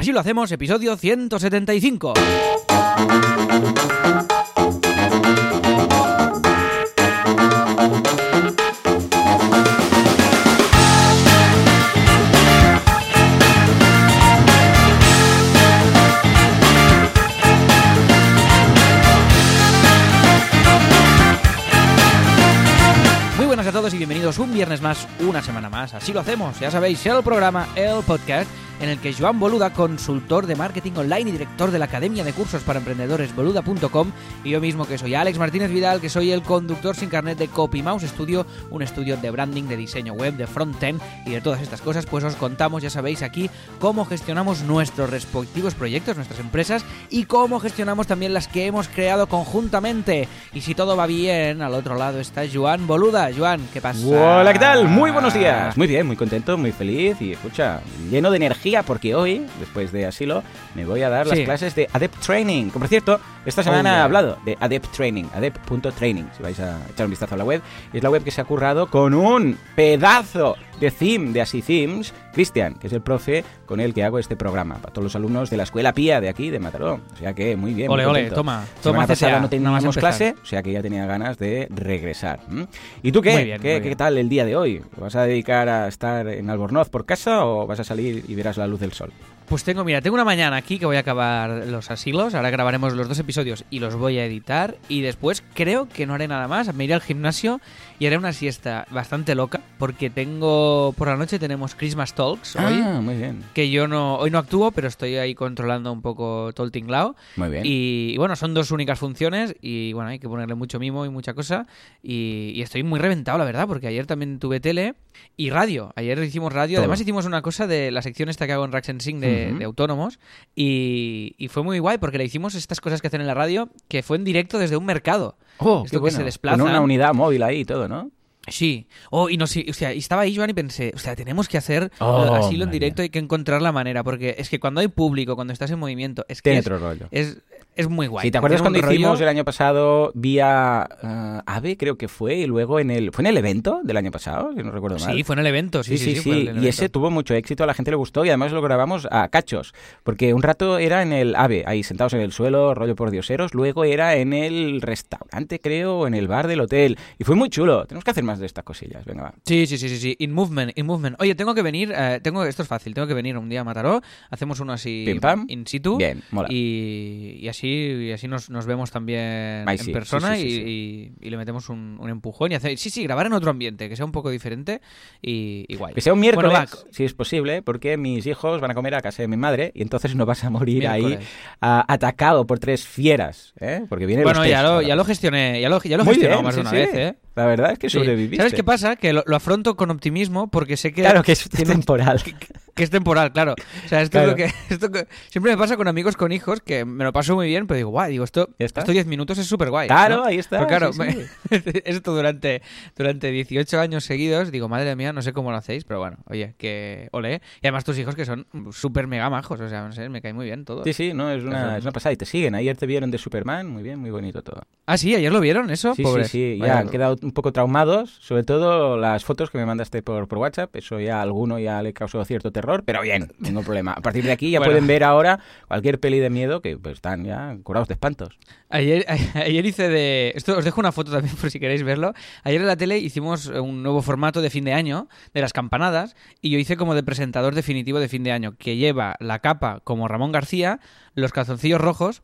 Así lo hacemos, episodio 175. Muy buenas a todos y bienvenidos un viernes más, una semana más. Así lo hacemos, ya sabéis, el programa, el podcast, en el que Joan Boluda, consultor de marketing online y director de la Academia de Cursos para Emprendedores boluda.com, y yo mismo que soy Alex Martínez Vidal, que soy el conductor sin carnet de CopyMouse Studio, un estudio de branding, de diseño web, de frontend y de todas estas cosas, pues os contamos, ya sabéis, aquí cómo gestionamos nuestros respectivos proyectos, nuestras empresas y cómo gestionamos también las que hemos creado conjuntamente. Y si todo va bien, al otro lado está Joan Boluda. Joan, ¿qué pasa? Hola, ¿qué tal? Muy buenos días. Muy bien, muy contento, muy feliz y escucha, lleno de energía porque hoy, después de asilo, me voy a dar las Sí. clases de Adept Training. Que por cierto, esta semana Oh, yeah. he hablado de Adept Training, adept.training, si vais a echar un vistazo a la web. Es la web que se ha currado con un pedazo de theme de Así Themes, Cristian, que es el profe con el que hago este programa, para todos los alumnos de la escuela Pía de aquí, de Mataró. O sea que muy bien. muy Ole, ole, contento. toma, Semana toma pasada no teníamos clase, o sea que ya tenía ganas de regresar. ¿Y tú qué? Muy bien, ¿Qué, muy qué tal el día de hoy? ¿Vas a dedicar a estar en Albornoz por casa o vas a salir y verás la luz del sol? Pues tengo, mira, tengo una mañana aquí que voy a acabar los asilos. Ahora grabaremos los dos episodios y los voy a editar. Y después creo que no haré nada más. Me iré al gimnasio y haré una siesta bastante loca. Porque tengo. Por la noche tenemos Christmas Talks hoy. Ah, muy bien. Que yo no. Hoy no actúo, pero estoy ahí controlando un poco todo el tinglao. Muy bien. Y, y bueno, son dos únicas funciones. Y bueno, hay que ponerle mucho mimo y mucha cosa. Y, y estoy muy reventado, la verdad, porque ayer también tuve tele y radio. Ayer hicimos radio. Todo. Además, hicimos una cosa de la sección esta que hago en Racks and Sing de, Ujú. De autónomos. Y, y fue muy guay porque le hicimos estas cosas que hacen en la radio, que fue en directo desde un mercado. Oh, Esto qué que bueno. se desplazan. Con una unidad móvil ahí y todo, ¿no? Sí. Oh, y no sé, o sea, y estaba ahí, Joan, y pensé, o sea, tenemos que hacer Oh, así lo en directo, hay que encontrar la manera, porque es que cuando hay público, cuando estás en movimiento, es que Tiene es, otro rollo. es, es muy guay. Si te acuerdas cuando hicimos el año pasado vía ah, AVE, creo que fue, y luego en el... ¿Fue en el evento del año pasado? Si no recuerdo mal. Sí, fue en el evento, sí, sí, sí. sí. el Y ese tuvo mucho éxito, a la gente le gustó y además lo grabamos a cachos. Porque un rato era en el AVE, ahí sentados en el suelo, rollo por dioseros. Luego era en el restaurante, creo, o en el bar del hotel. Y fue muy chulo. Tenemos que hacer más de estas cosillas. Venga, va. Sí, sí, sí, sí, sí. In movement, in movement. Oye, tengo que venir, eh, tengo, esto es fácil, tengo que venir un día a Mataró, hacemos uno así Pim, pam. in situ. Bien, mola. Y, y así, y así nos, nos vemos también Ay, en sí, persona sí, sí, sí, y, y- y le metemos un, un empujón y hacer, sí, sí, grabar en otro ambiente, que sea un poco diferente y, guay. Que sea un miércoles, Bueno, si es posible, porque mis hijos van a comer a casa de mi madre y entonces no vas a morir ahí ah, atacado por tres fieras, ¿eh? Porque vienen bueno, los ya lo, ya lo gestioné, ya lo, ya lo bien, más de una vez, ¿eh? La verdad es que Sí. sobreviviste. ¿Sabes qué pasa? Que lo, lo afronto con optimismo porque sé que, Claro que es tiene temporal. que es temporal, claro. O sea, esto Claro. es lo que, esto que- siempre me pasa con amigos con hijos que me lo paso muy bien, pero digo, guay, digo, esto, estos 10 minutos es súper guay. Claro, ¿no? ahí está, Pero claro, sí, sí. me- esto durante, durante 18 años seguidos, digo, madre mía, no sé cómo lo hacéis, pero bueno, oye, que ole. Y además tus hijos que son súper mega majos, o sea, no sé, me cae muy bien todo. Sí, sí, no, es una, es una pasada. Y te siguen. Ayer te vieron de Superman. Muy bien, muy bonito todo. Ah, sí, ayer lo vieron, eso, Sí, Pobres. sí, sí. Ya Vaya- han quedado un poco traumados. Sobre todo las fotos que me mandaste por, por WhatsApp. Eso ya a alguno ya le causó cierto terror. Pero bien, ningún problema. A partir de aquí ya Bueno. pueden ver ahora cualquier peli de miedo que pues están ya curados de espantos. Ayer, ayer hice de... Esto os dejo una foto también por si queréis verlo. Ayer en la tele hicimos un nuevo formato de fin de año, de las campanadas, y yo hice como de presentador definitivo de fin de año, que lleva la capa como Ramón García, los calzoncillos rojos,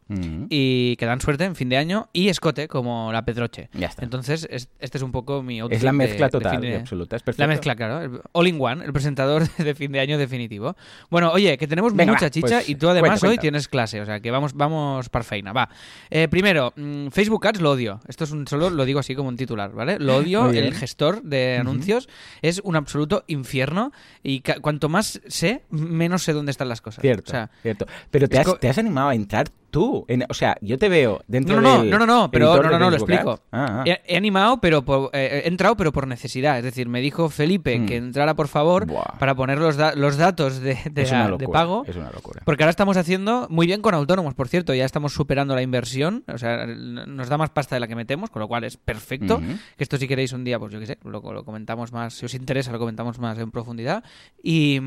y que dan suerte en fin de año, y escote como la Pedroche. Ya está. Entonces, es- este es un poco mi outfit es la mezcla de total fin de- y absoluta. Es perfecto. La mezcla, claro. All in one, el presentador de fin de año definitivo. Bueno, oye, que tenemos Venga, mucha chicha pues, y tú además cuenta, hoy cuenta. tienes clase, o sea que vamos, vamos parfeina, va. Eh, primero, mm, Facebook Ads lo odio. Esto es un, solo lo digo así como un titular, ¿vale? Lo odio, el gestor de anuncios es un absoluto infierno y cuanto más sé, menos sé dónde están las cosas. Cierto, O sea, cierto. Pero has, te has animado a entrar tú. En- o sea, yo te veo dentro No, no, no, del no, no, no, pero no, no, no, lo explico. Ah, ah. He, he animado, pero por- eh, he entrado, pero por necesidad. Es decir, me dijo Felipe Hmm. que entrara por favor Buah. para poner los, da- los datos de, de- es una de locura. pago. Es una locura. Porque ahora estamos haciendo muy bien con autónomos, por cierto, ya estamos superando la inversión, o sea, nos da más pasta de la que metemos, con lo cual es perfecto. Que esto si queréis un día, pues yo qué sé, lo, lo comentamos más, si os interesa, lo comentamos más en profundidad. Y,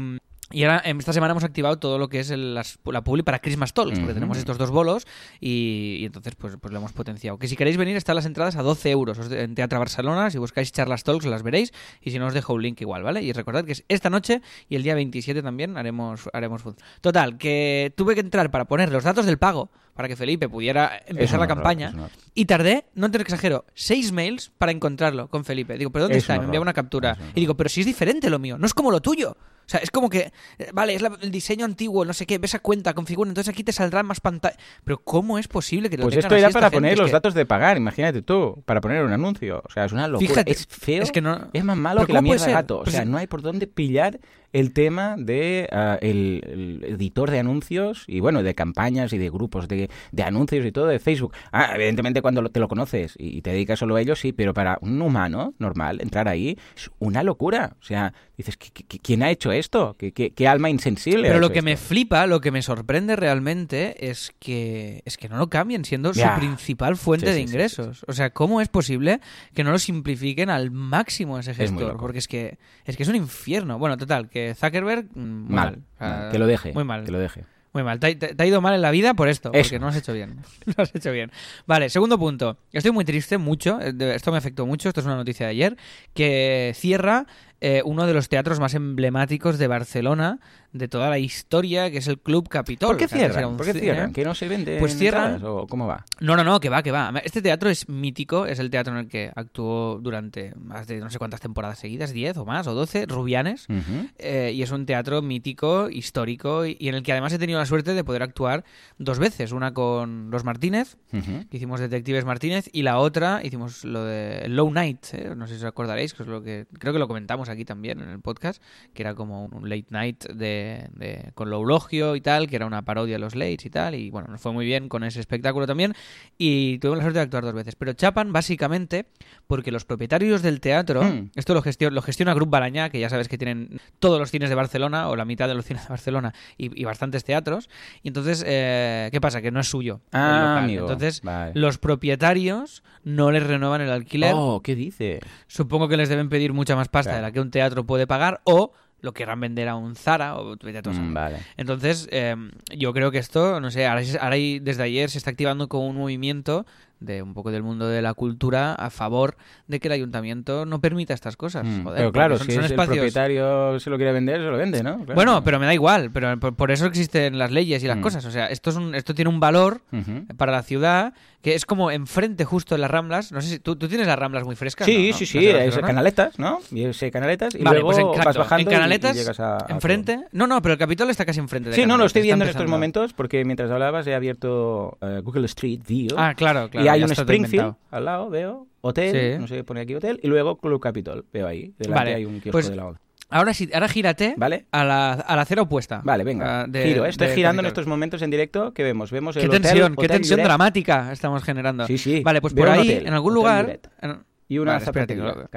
Y ahora, em, esta semana hemos activado todo lo que es el- las- la publi para Christmas Talks, porque tenemos estos dos bolos y, y entonces pues, pues lo hemos potenciado. Que si queréis venir, están las entradas a 12 euros en Teatro Barcelona. Si buscáis charlas Talks, las veréis. Y si no, os dejo un link igual, ¿vale? Y recordad que es esta noche y el día 27 también haremos, haremos Total, que tuve que entrar para poner los datos del pago para que Felipe pudiera empezar la campaña. horror. Y tardé, no te exagero, seis mails para encontrarlo con Felipe. Digo, ¿pero dónde Es está? Me enviaba una captura. Y digo, pero si es diferente lo mío, no es como lo tuyo. O sea, es como que, eh, vale, es la- el diseño antiguo, no sé qué, ves a cuenta, configura, entonces aquí te saldrán más pantallas. Pero ¿cómo es posible que lo Pues tengan esto era para gente? poner Es los que- datos de pagar, imagínate tú, para poner un anuncio. O sea, es una locura. Fíjate, es feo. es que no- es más malo ¿Pero que la mierda de gato. O Pues sea, no hay por dónde pillar el tema de ah, el, editor de anuncios y bueno, de campañas y de grupos de, de anuncios y todo de Facebook. Ah, evidentemente cuando te lo conoces y, y te dedicas solo a ello, sí, pero para un humano normal entrar ahí es una locura. O sea, dices, ¿qui- qui- ¿quién ha hecho esto? ¿Qué, qué- qué alma insensible? Pero lo que me flipa, lo que me sorprende realmente es que es que no lo cambien siendo su principal fuente Sí, de sí, sí, ingresos. O sea, ¿cómo es posible que no lo simplifiquen al máximo ese gestor? Porque es que es que es un infierno. Bueno, total, que Zuckerberg mm, Mal, que lo deje. Muy mal. Que lo deje. Muy mal. Te, ha- te- te ha ido mal en la vida por esto, Eso. porque no has hecho bien. No has hecho bien. Vale, segundo punto. Estoy muy triste, mucho. eh, Esto me afectó mucho. Esto es una noticia de ayer. Que cierra eh, uno de los teatros más emblemáticos de Barcelona de toda la historia, que es el Club Capitol. ¿Por qué cierran? ¿Por qué cierran? ¿Que no se vende Pues cierran-? ¿O cómo va? No, no, no, que va, que va. Este teatro es mítico, es el teatro en el que actuó durante más de no sé cuántas temporadas seguidas, 10 o más, o 12, Rubianes. Eh, y es un teatro mítico, histórico, y, en el que además he tenido la suerte de poder actuar dos veces. Una con los Martínez, que hicimos Detectives Martínez, y la otra hicimos lo de Low Night, ¿eh? no sé si os acordaréis, que es lo que creo que lo comentamos aquí también en el podcast, que era como un late night de, de- con Loulogio y tal, que era una parodia de los lates y tal, y bueno, nos fue muy bien con ese espectáculo también, y tuvimos la suerte de actuar dos veces. Pero chapan básicamente porque los propietarios del teatro, Mm. esto lo, gestiona lo gestiona Grup Balañá, que ya sabes que tienen todos los cines de Barcelona, o la mitad de los cines de Barcelona, y, y bastantes teatros, y entonces, eh, ¿qué pasa? Que no es suyo. Ah, local. amigo. Entonces, Vale. los propietarios no les renuevan el alquiler. Oh, ¿qué dice? Supongo que les deben pedir mucha más pasta Claro. de la que un teatro puede pagar o lo querrán vender a un Zara o. Mm, vale. Entonces, eh, yo creo que esto, no sé, ahora, ahora desde ayer se está activando como un movimiento de un poco del mundo de la cultura a favor de que el ayuntamiento no permita estas cosas. Mm, Joder, pero claro, son, si son es espacios... el propietario se lo quiere vender, se lo vende, ¿no? Claro. Bueno, pero me da igual, pero por, por eso existen las leyes y las Mm. cosas. O sea, esto, es un, esto tiene un valor para la ciudad que es como enfrente justo en las Ramblas. No sé si tú, tú tienes las Ramblas muy frescas. Sí, ¿no? sí, ¿Las sí, de es Barcelona? canaletas, ¿no? Y ese canaletas y Vale, luego pues en, vas bajando en y- y Canaletas, llegas a, a- enfrente. No, no, pero el Capitol está casi enfrente. De Sí, no, lo Canaletas, estoy está viendo en estos momentos porque mientras hablabas he abierto eh, Google Street View Ah, claro, claro. Hay un Springfield inventado. al lado, veo, hotel, Sí. no sé, pone aquí hotel, y luego Club Capitol, veo ahí, delante Vale, hay un kiosco pues de la Ahora sí, ahora gírate ¿Vale? a la, a la acera opuesta. Vale, venga. Ah, de- Giro, estoy de girando en estos momentos en directo. ¿Qué vemos? Vemos el Qué hotel, tensión, qué tensión dramática estamos generando. Sí, sí. Vale, pues Veo por ahí, hotel, en algún lugar. En- Y una Vale, que lo-.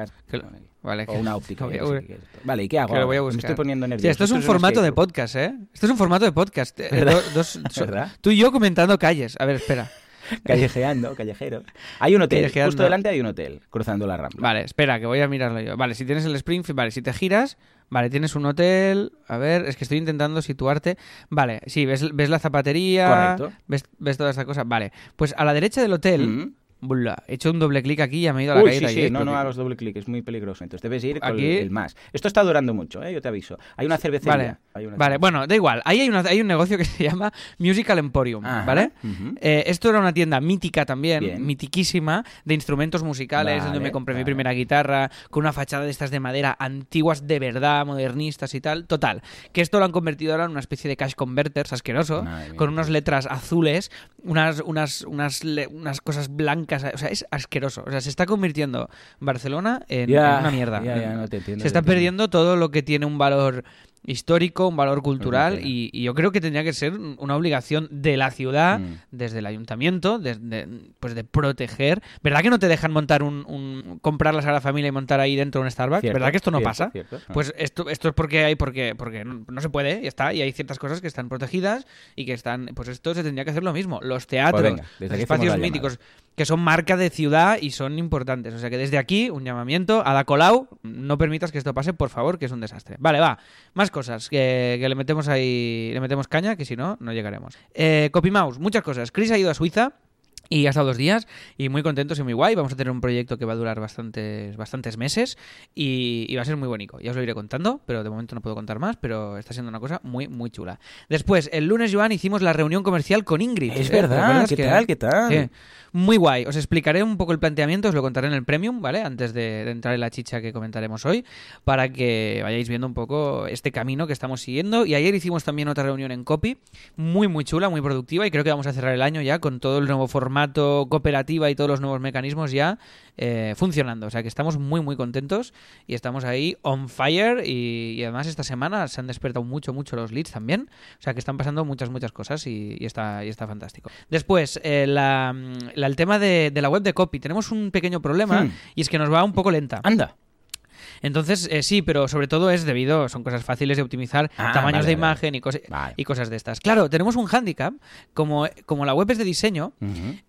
Vale, O una óptica. que voy a- qué. Vale, ¿y qué hago? que lo voy a ahora? Me estoy poniendo nervioso. Sí, esto es un formato de podcast, ¿eh? Esto es un formato de podcast. Eh, ¿Verdad? dos- ¿Verdad? tú y yo comentando calles. A ver, espera. Callejeando, callejero. Hay un hotel. Callejeando. Justo delante hay un hotel, cruzando la rambla. Vale, espera, que voy a mirarlo yo. Vale, si tienes el Springfield, vale, si te giras, vale, tienes un hotel. A ver, es que estoy intentando situarte. Vale, sí, ves, ves la zapatería. Correcto. Ves, ves toda esta cosa. Vale, pues a la derecha del hotel. Mm. Bula, he hecho un doble clic aquí y ya me he ido a la Uy, calle sí, sí, no, no hagas doble clic, es muy peligroso. Entonces debes ir con Aquí- el, el más. Esto está durando mucho, ¿eh? yo te aviso. Hay una cervecería. Vale, hay una vale, cervecería. bueno, da igual. Ahí hay, una- hay un negocio que se llama Musical Emporium, Ajá, ¿vale? Eh, esto era una tienda mítica también, Bien. mitiquísima, de instrumentos musicales, donde me compré mi primera guitarra, con una fachada de estas de madera antiguas de verdad, modernistas y tal. Total, que esto lo han convertido ahora en una especie de cash converters asqueroso, Madre mía. con unas letras azules, unas, unas, unas, unas cosas blancas, o sea, es asqueroso. O sea, se está convirtiendo Barcelona en, en una mierda. ya, ya, no te entiendo, se te está entiendo. perdiendo todo lo que tiene un valor histórico, un valor cultural y, y yo creo que tendría que ser una obligación de la ciudad, Mm. desde el ayuntamiento, de, de- pues de proteger. ¿Verdad que no te dejan montar un, un- comprar la Sagrada Familia y montar ahí dentro un Starbucks? Cierto, ¿Verdad que esto no cierto, pasa? cierto. Ah. Pues esto, esto es porque hay, porque, porque no, no se puede, ya está, y hay ciertas cosas que están protegidas y que están, pues esto se tendría que hacer lo mismo. Los teatros, Pues venga, los hacemos espacios míticos, que son marca de ciudad y son importantes. O sea que desde aquí, un llamamiento a la Colau, no permitas que esto pase, por favor, que es un desastre. Vale, va, más cosas que, le metemos ahí, le metemos caña, que si no, no llegaremos. Eh, CopyMouse, muchas cosas. Chris ha ido a Suiza. Y ha estado dos días y muy contentos y muy guay. Vamos a tener un proyecto que va a durar bastantes, bastantes meses y, y va a ser muy bonito. Ya os lo iré contando, pero de momento no puedo contar más, pero está siendo una cosa muy, muy chula. Después, el lunes, Joan, hicimos la reunión comercial con Ingrid. Es verdad, ¿Recuerdas ¿qué que- tal? ¿Qué tal? Muy guay. Os explicaré un poco el planteamiento, os lo contaré en el Premium, ¿vale? Antes de, de entrar en la chicha que comentaremos hoy, para que vayáis viendo un poco este camino que estamos siguiendo. Y ayer hicimos también otra reunión en Copy, muy, muy chula, muy productiva, y creo que vamos a cerrar el año ya con todo el nuevo formato cooperativa y todos los nuevos mecanismos ya eh, funcionando. O sea que estamos muy, muy contentos y estamos ahí on fire. Y, y además esta semana se han despertado mucho, mucho los leads también. O sea que están pasando muchas, muchas cosas y, y está, y está fantástico. Después, eh, la, la- el tema de, de la web de copy. Tenemos un pequeño problema Hmm. y es que nos va un poco lenta. Anda. Entonces, eh, sí, pero sobre todo es debido, son cosas fáciles de optimizar, Ah, tamaños vale, de vale. imagen y, cos- Vale. y cosas de estas. Claro, tenemos un hándicap, como, como la web es de diseño,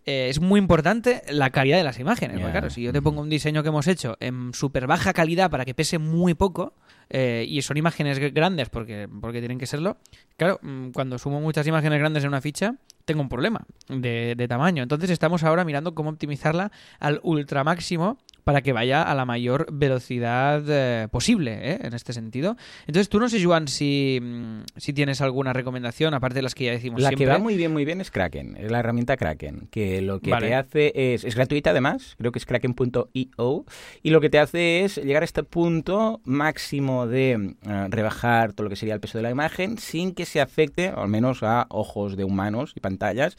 eh, es muy importante la calidad de las imágenes. Claro, si yo te pongo un diseño que hemos hecho en súper baja calidad para que pese muy poco, eh, y son imágenes gr- grandes porque, porque tienen que serlo, claro, mm, cuando sumo muchas imágenes grandes en una ficha, tengo un problema de, de tamaño. Entonces estamos ahora mirando cómo optimizarla al ultra máximo para que vaya a la mayor velocidad eh, posible, ¿eh? en este sentido. Entonces, tú no sé, Joan, si, mm, si tienes alguna recomendación, aparte de las que ya decimos La siempre. que va muy bien, muy bien es Kraken, es la herramienta Kraken, que lo que Vale. te hace es, es gratuita además, creo que es kraken.io, y lo que te hace es llegar a este punto máximo de eh, rebajar todo lo que sería el peso de la imagen sin que se afecte, al menos a ojos de humanos y pantallas,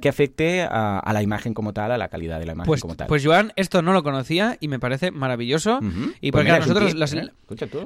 que afecte a, a la imagen como tal, a la calidad de la imagen Pues, como tal. pues Joan, esto no lo conocía y me parece maravilloso. Y Pues porque mira, a es un nosotros tip, las- ¿eh?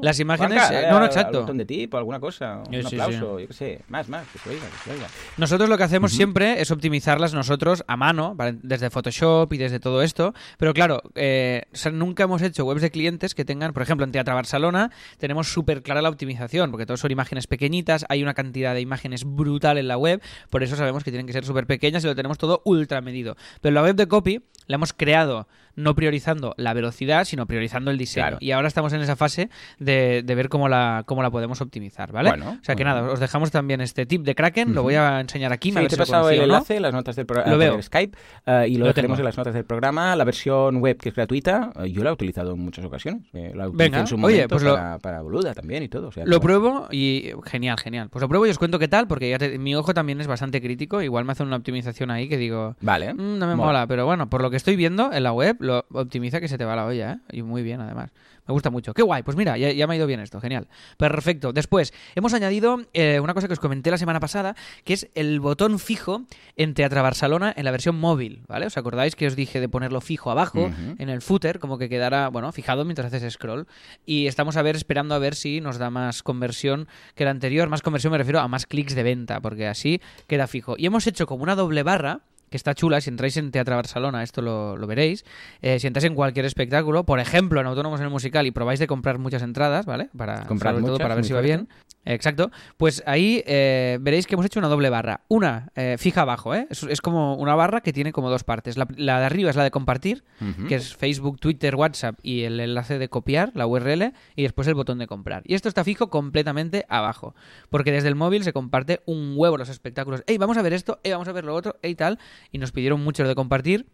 Las imágenes, eh, no, no, exacto. botón de tip o alguna cosa, Sí, un sí, sí. aplauso, yo qué sé, más, más, que se oiga, que se oiga. Nosotros lo que hacemos siempre es optimizarlas nosotros a mano, desde Photoshop y desde todo esto. Pero claro, eh, o sea, nunca hemos hecho webs de clientes que tengan, por ejemplo, en Teatro Barcelona tenemos súper clara la optimización, porque todos son imágenes pequeñitas, hay una cantidad de imágenes brutal en la web, por eso sabemos que tienen que ser súper pequeñas y lo tenemos todo ultra medido. Pero la web de copy la hemos creado no priorizando la velocidad, sino priorizando el diseño. Claro. Y ahora estamos en esa fase de, de ver cómo la, cómo la podemos optimizar, ¿vale? Bueno, o sea que bueno. nada, os dejamos también este tip de Kraken, lo voy a enseñar aquí. Sí, ver te he pasado el no. enlace, las notas del programa veo. Skype eh, y lo, Lo dejaremos tengo. en las notas del programa. La versión web que es gratuita, eh, yo la he utilizado en muchas ocasiones. eh, la Venga, en su oye, momento pues lo- para, para boluda también y todo. o sea, Lo pruebo y genial, genial. Pues lo pruebo y os cuento qué tal, porque ya te- mi ojo también es bastante crítico. Igual me hace una optimización ahí que digo, Vale. "Mm, no me mola. pero bueno, por lo que estoy viendo en la web, lo optimiza que se te va la olla, ¿eh? Y muy bien, además. Me gusta mucho. Qué guay, pues mira, ya, ya me ha ido bien esto, genial. Perfecto. Después, hemos añadido eh, una cosa que os comenté la semana pasada, que es el botón fijo en Teatra Barcelona en la versión móvil, ¿vale? ¿Os acordáis que os dije de ponerlo fijo abajo, en el footer, como que quedara, bueno, fijado mientras haces scroll? Y estamos a ver, esperando a ver si nos da más conversión que la anterior. Más conversión me refiero a más clics de venta, porque así queda fijo. Y hemos hecho como una doble barra que está chula, si entráis en Teatro Barcelona, esto lo, lo veréis, Eh, si entráis en cualquier espectáculo, por ejemplo, en Autónomos en el Musical, y probáis de comprar muchas entradas, ¿vale? Para, Comprad sobre todo para ver si va bien. Exacto. Pues ahí eh, veréis que hemos hecho una doble barra. Una eh, fija abajo, ¿eh? Es, es como una barra que tiene como dos partes. La, la de arriba es la de compartir, que es Facebook, Twitter, WhatsApp y el enlace de copiar, la URL, y después el botón de comprar. Y esto está fijo completamente abajo, porque desde el móvil se comparte un huevo los espectáculos. ¡Ey, vamos a ver esto! ¡Ey, vamos a ver lo otro! ¡Ey, tal! Y nos pidieron mucho lo de compartir.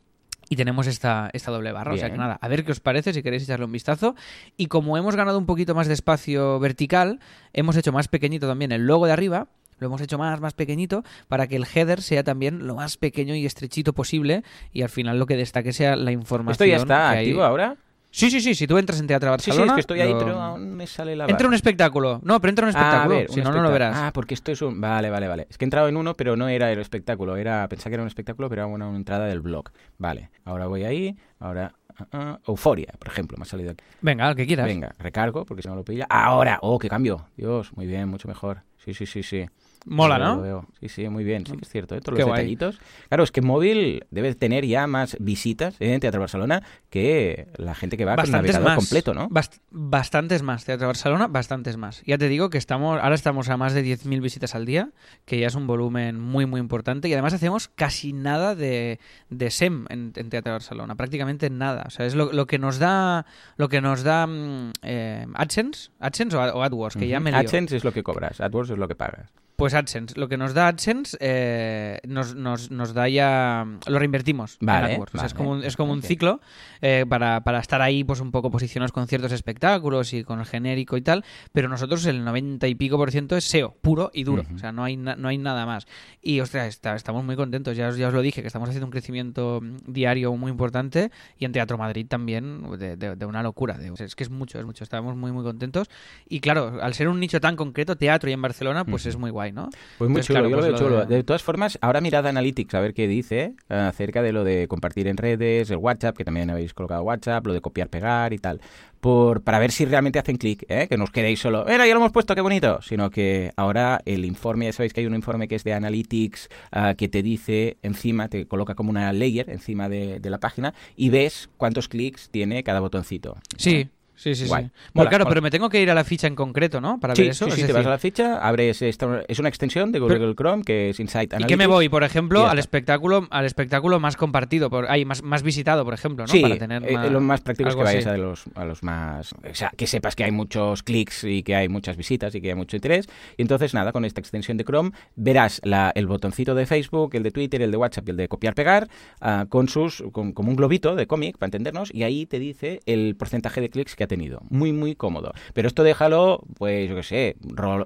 Y tenemos esta, esta doble barra. O sea que nada, a ver qué os parece si queréis echarle un vistazo. Y como hemos ganado un poquito más de espacio vertical, hemos hecho más pequeñito también el logo de arriba. Lo hemos hecho más, más pequeñito para que el header sea también lo más pequeño y estrechito posible y al final lo que destaque sea la información. ¿Esto ya está activo ahora? Sí, sí, sí. Si tú entras en Teatro Sí, sí, Barcelona. es que estoy ahí, lo- pero aún me sale la Entra un espectáculo. No, pero entra un espectáculo. Ah, a ver, si un no, no lo espectáculo. verás. Ah, porque esto es un... Vale, vale, vale. Es que he entrado en uno, pero no era el espectáculo. Era... Pensaba que era un espectáculo, pero era una, una entrada del blog. Vale, ahora voy ahí. Ahora... ah, ah, Euforia, por ejemplo, me ha salido aquí. Venga, el que quieras. Venga, recargo, porque si no lo pilla. Ahora, oh, qué cambio. Dios, muy bien, mucho mejor. Sí, sí, sí, sí. Mola, Lo veo, ¿no? lo veo. Sí, sí, muy bien. Sí que es cierto, ¿eh? Todos Qué los guay. detallitos. Claro, es que móvil debe tener ya más visitas en Teatro Barcelona que la gente que va con Bastantes navegador más. completo, ¿no? Bast- bastantes más. Teatro Barcelona, bastantes más. Ya te digo que estamos, ahora estamos a más de 10.000 visitas al día, que ya es un volumen muy, muy importante. Y además hacemos casi nada de, de SEM en, en Teatro Barcelona, prácticamente nada. O sea, es lo, lo que nos da, lo que nos da mm, eh, AdSense, AdSense o, AdWords, que ya me lío. AdSense es lo que cobras, AdWords es lo que pagas. Pues AdSense, lo que nos da AdSense eh, nos, nos, nos da ya... Lo reinvertimos Vale, en AdWords. O sea, es como un, es como un ciclo eh, para, para estar ahí pues un poco posicionados con ciertos espectáculos y con el genérico y tal, pero nosotros el 90 y pico por ciento es SEO, puro y duro. O sea, no hay, na- no hay nada más. Y, ostras, está- estamos muy contentos. Ya os, ya os lo dije, que estamos haciendo un crecimiento mm, diario muy importante y en Teatro Madrid también de, de- de una locura. de- es que es mucho, es mucho. Estamos muy, muy contentos. Y claro, al ser un nicho tan concreto, teatro y en Barcelona, pues es muy guay, ¿no? Pues muy Entonces, chulo, claro, yo lo pues veo chulo. de- De todas formas, ahora mirad Analytics a ver qué dice eh, acerca de lo de compartir en redes, el WhatsApp, que también habéis colocado WhatsApp, lo de copiar, pegar y tal. Por, para ver si realmente hacen clic, ¿eh? que no os quedéis solo, mira, ya lo hemos puesto, qué bonito, sino que ahora el informe, ya sabéis que hay un informe que es de Analytics ah, que te dice encima, te coloca como una layer encima de, de la página y ves cuántos clics tiene cada botoncito. Sí, sí, sí. Guay. sí. Bueno, claro, mola. pero me tengo que ir a la ficha en concreto, ¿no? Para Sí, ver eso. sí, es sí, te decir, vas a la ficha, abres esta, es una extensión de Google Chrome que es Insight ¿Y Analytics. qué me voy, por Y ejemplo, al espectáculo, al espectáculo más compartido, por, ay, más, más visitado, por ejemplo, ¿no? Sí, Para tener eh, más- lo más práctico es que vayas así. a los, a los más... O sea, que sepas que hay muchos clics y que hay muchas visitas y que hay mucho interés. Y entonces, nada, con esta extensión de Chrome verás la- el botoncito de Facebook, el de Twitter, el de WhatsApp y el de copiar-pegar ah, con sus... Con, como un globito de cómic, para entendernos, y ahí te dice el porcentaje de clics que ha tenido. Muy, muy cómodo. Pero esto déjalo, pues, yo qué sé,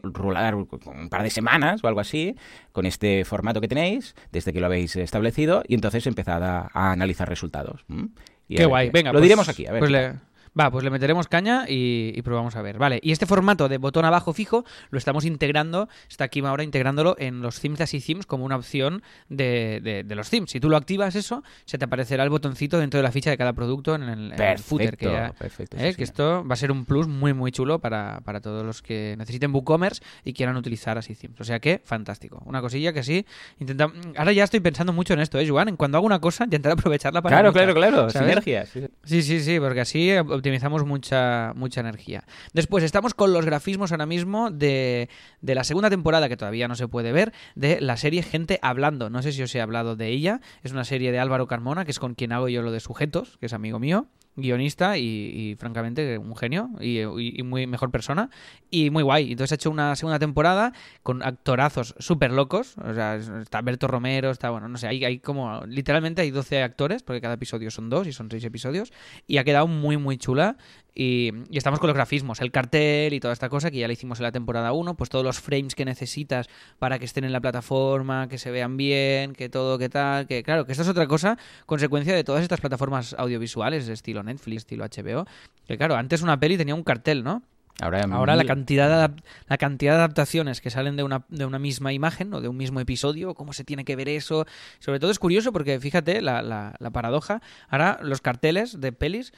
rular un par de semanas o algo así, con este formato que tenéis, desde que lo habéis establecido, y entonces empezad a, a analizar resultados. Qué ver guay. Venga, Lo pues- diremos aquí, a ver. pues le-. Va, pues le meteremos caña y, y probamos a ver. Vale, y este formato de botón abajo fijo lo estamos integrando, está aquí ahora integrándolo en los themes de Así Themes como una opción de, de- de los themes. Si tú lo activas eso, se te aparecerá el botoncito dentro de la ficha de cada producto en el, en el footer. Que, ya- perfecto. ¿eh? sí, que esto va a ser un plus muy muy chulo para, para todos los que necesiten WooCommerce y quieran utilizar Así Themes. O sea que, fantástico. Una cosilla que sí, intenta... Ahora ya estoy pensando mucho en esto, ¿eh, Joan? En cuando hago una cosa, intentar aprovecharla para Claro, muchas, claro, claro. ¿sabes? Sinergias. sí, sí. Sí, sí, sí, porque así optimizamos mucha, mucha energía. Después, estamos con los grafismos ahora mismo de, de la segunda temporada, que todavía no se puede ver, de la serie Gente Hablando. No sé si os he hablado de ella. Es una serie de Álvaro Carmona, que es con quien hago yo lo de sujetos, que es amigo mío guionista y, francamente un genio y, muy mejor persona y muy guay. Entonces ha hecho una segunda temporada con actorazos súper locos. O sea, es- está Berto Romero, está, bueno, no sé, hay, hay como, literalmente hay 12 actores, porque cada episodio son dos y son seis episodios. Y ha quedado muy, muy chula. Y, y estamos con los grafismos, el cartel y toda esta cosa que ya le hicimos en la temporada 1, pues todos los frames que necesitas para que estén en la plataforma, que se vean bien, que todo, que tal, que claro, que esto es otra cosa, consecuencia de todas estas plataformas audiovisuales estilo Netflix, estilo HBO, que claro, antes una peli tenía un cartel, ¿no? Ahora, Ahora la cantidad, de la cantidad de adaptaciones que salen de una, de una misma imagen o de un mismo episodio, cómo se tiene que ver eso. Sobre todo es curioso porque, fíjate, la, la- la paradoja, ahora los carteles de pelis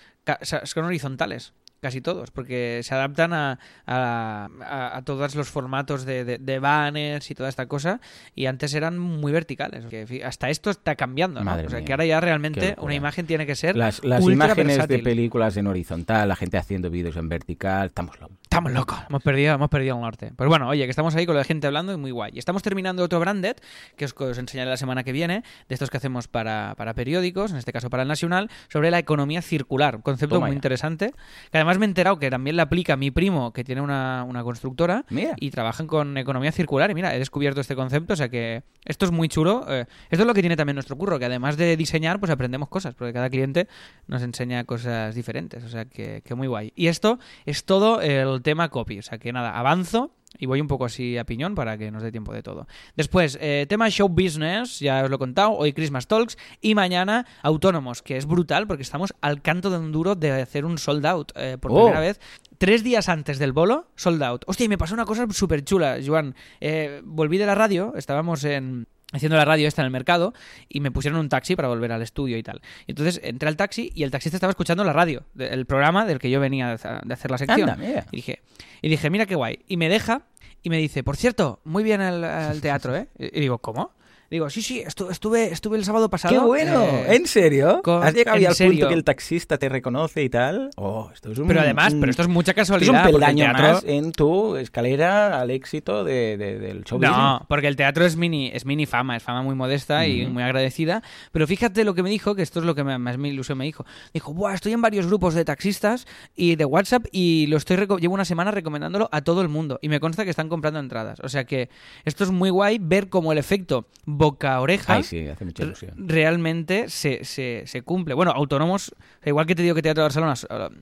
son horizontales. Casi todos, porque se adaptan a, a, a- a todos los formatos de, de- de banners y toda esta cosa, y antes eran muy verticales. Que hasta esto está cambiando, ¿no? O sea, mía, que ahora ya realmente una imagen tiene que ser Las, las ultra imágenes versátil. de películas en horizontal, la gente haciendo vídeos en vertical, estamos locos. Estamos locos. Hemos perdido, hemos perdido el norte. Pues bueno, oye, que estamos ahí con la gente hablando y muy guay. Y estamos terminando otro branded, que os, os enseñaré la semana que viene, de estos que hacemos para, para periódicos, en este caso para el Nacional, sobre la economía circular. Un concepto Toma muy ya. interesante. Que además me he enterado que también la aplica mi primo, que tiene una, una constructora, Mira. y trabajan con economía circular. Y mira, he descubierto este concepto, o sea que esto es muy chulo. Eh, esto es lo que tiene también nuestro curro, que además de diseñar, pues aprendemos cosas, porque cada cliente nos enseña cosas diferentes, o sea que, que muy guay. Y esto es todo el tema copy, o sea que nada, avanzo. Y voy un poco así a piñón para que nos dé tiempo de todo. Después, eh, tema show business, ya os lo he contado, hoy Christmas Talks y mañana autónomos, que es brutal porque estamos al canto de un duro de hacer un sold out eh, por Oh. primera vez. Tres días antes del bolo, sold out. Hostia, y me pasó una cosa súper chula, Joan. Eh, volví de la radio, estábamos en, haciendo la radio esta en el mercado y me pusieron un taxi para volver al estudio y tal. Y entonces entré al taxi y el taxista estaba escuchando la radio, el programa del que yo venía de hacer- de hacer la sección. Anda, mira. Y dije, y dije, mira qué guay. Y me deja y me dice, por cierto, muy bien el, el teatro, ¿eh? Y digo, ¿cómo? Digo, sí, sí, estu- estuve, estuve el sábado pasado. ¡Qué bueno! eh, ¿En serio? con- ¿Has llegado al serio. punto que el taxista te reconoce y tal? Oh, esto es un... Pero además, un- pero esto es mucha esto es casualidad. un peldaño teatro- más en tu escalera al éxito de- de- del show business. No, porque el teatro es mini, es mini fama, es fama muy modesta y muy agradecida. Pero fíjate lo que me dijo, que esto es lo que me- más mi ilusión me dijo. Dijo, Buah, estoy en varios grupos de taxistas y de WhatsApp y lo estoy llevo una semana recomendándolo a todo el mundo. Y me consta que están comprando entradas. O sea que esto es muy guay ver cómo el efecto boca-oreja Ay, sí, hace mucha re- ilusión. realmente se, se, se cumple. Bueno, Autónomos, igual que te digo que Teatro de Barcelona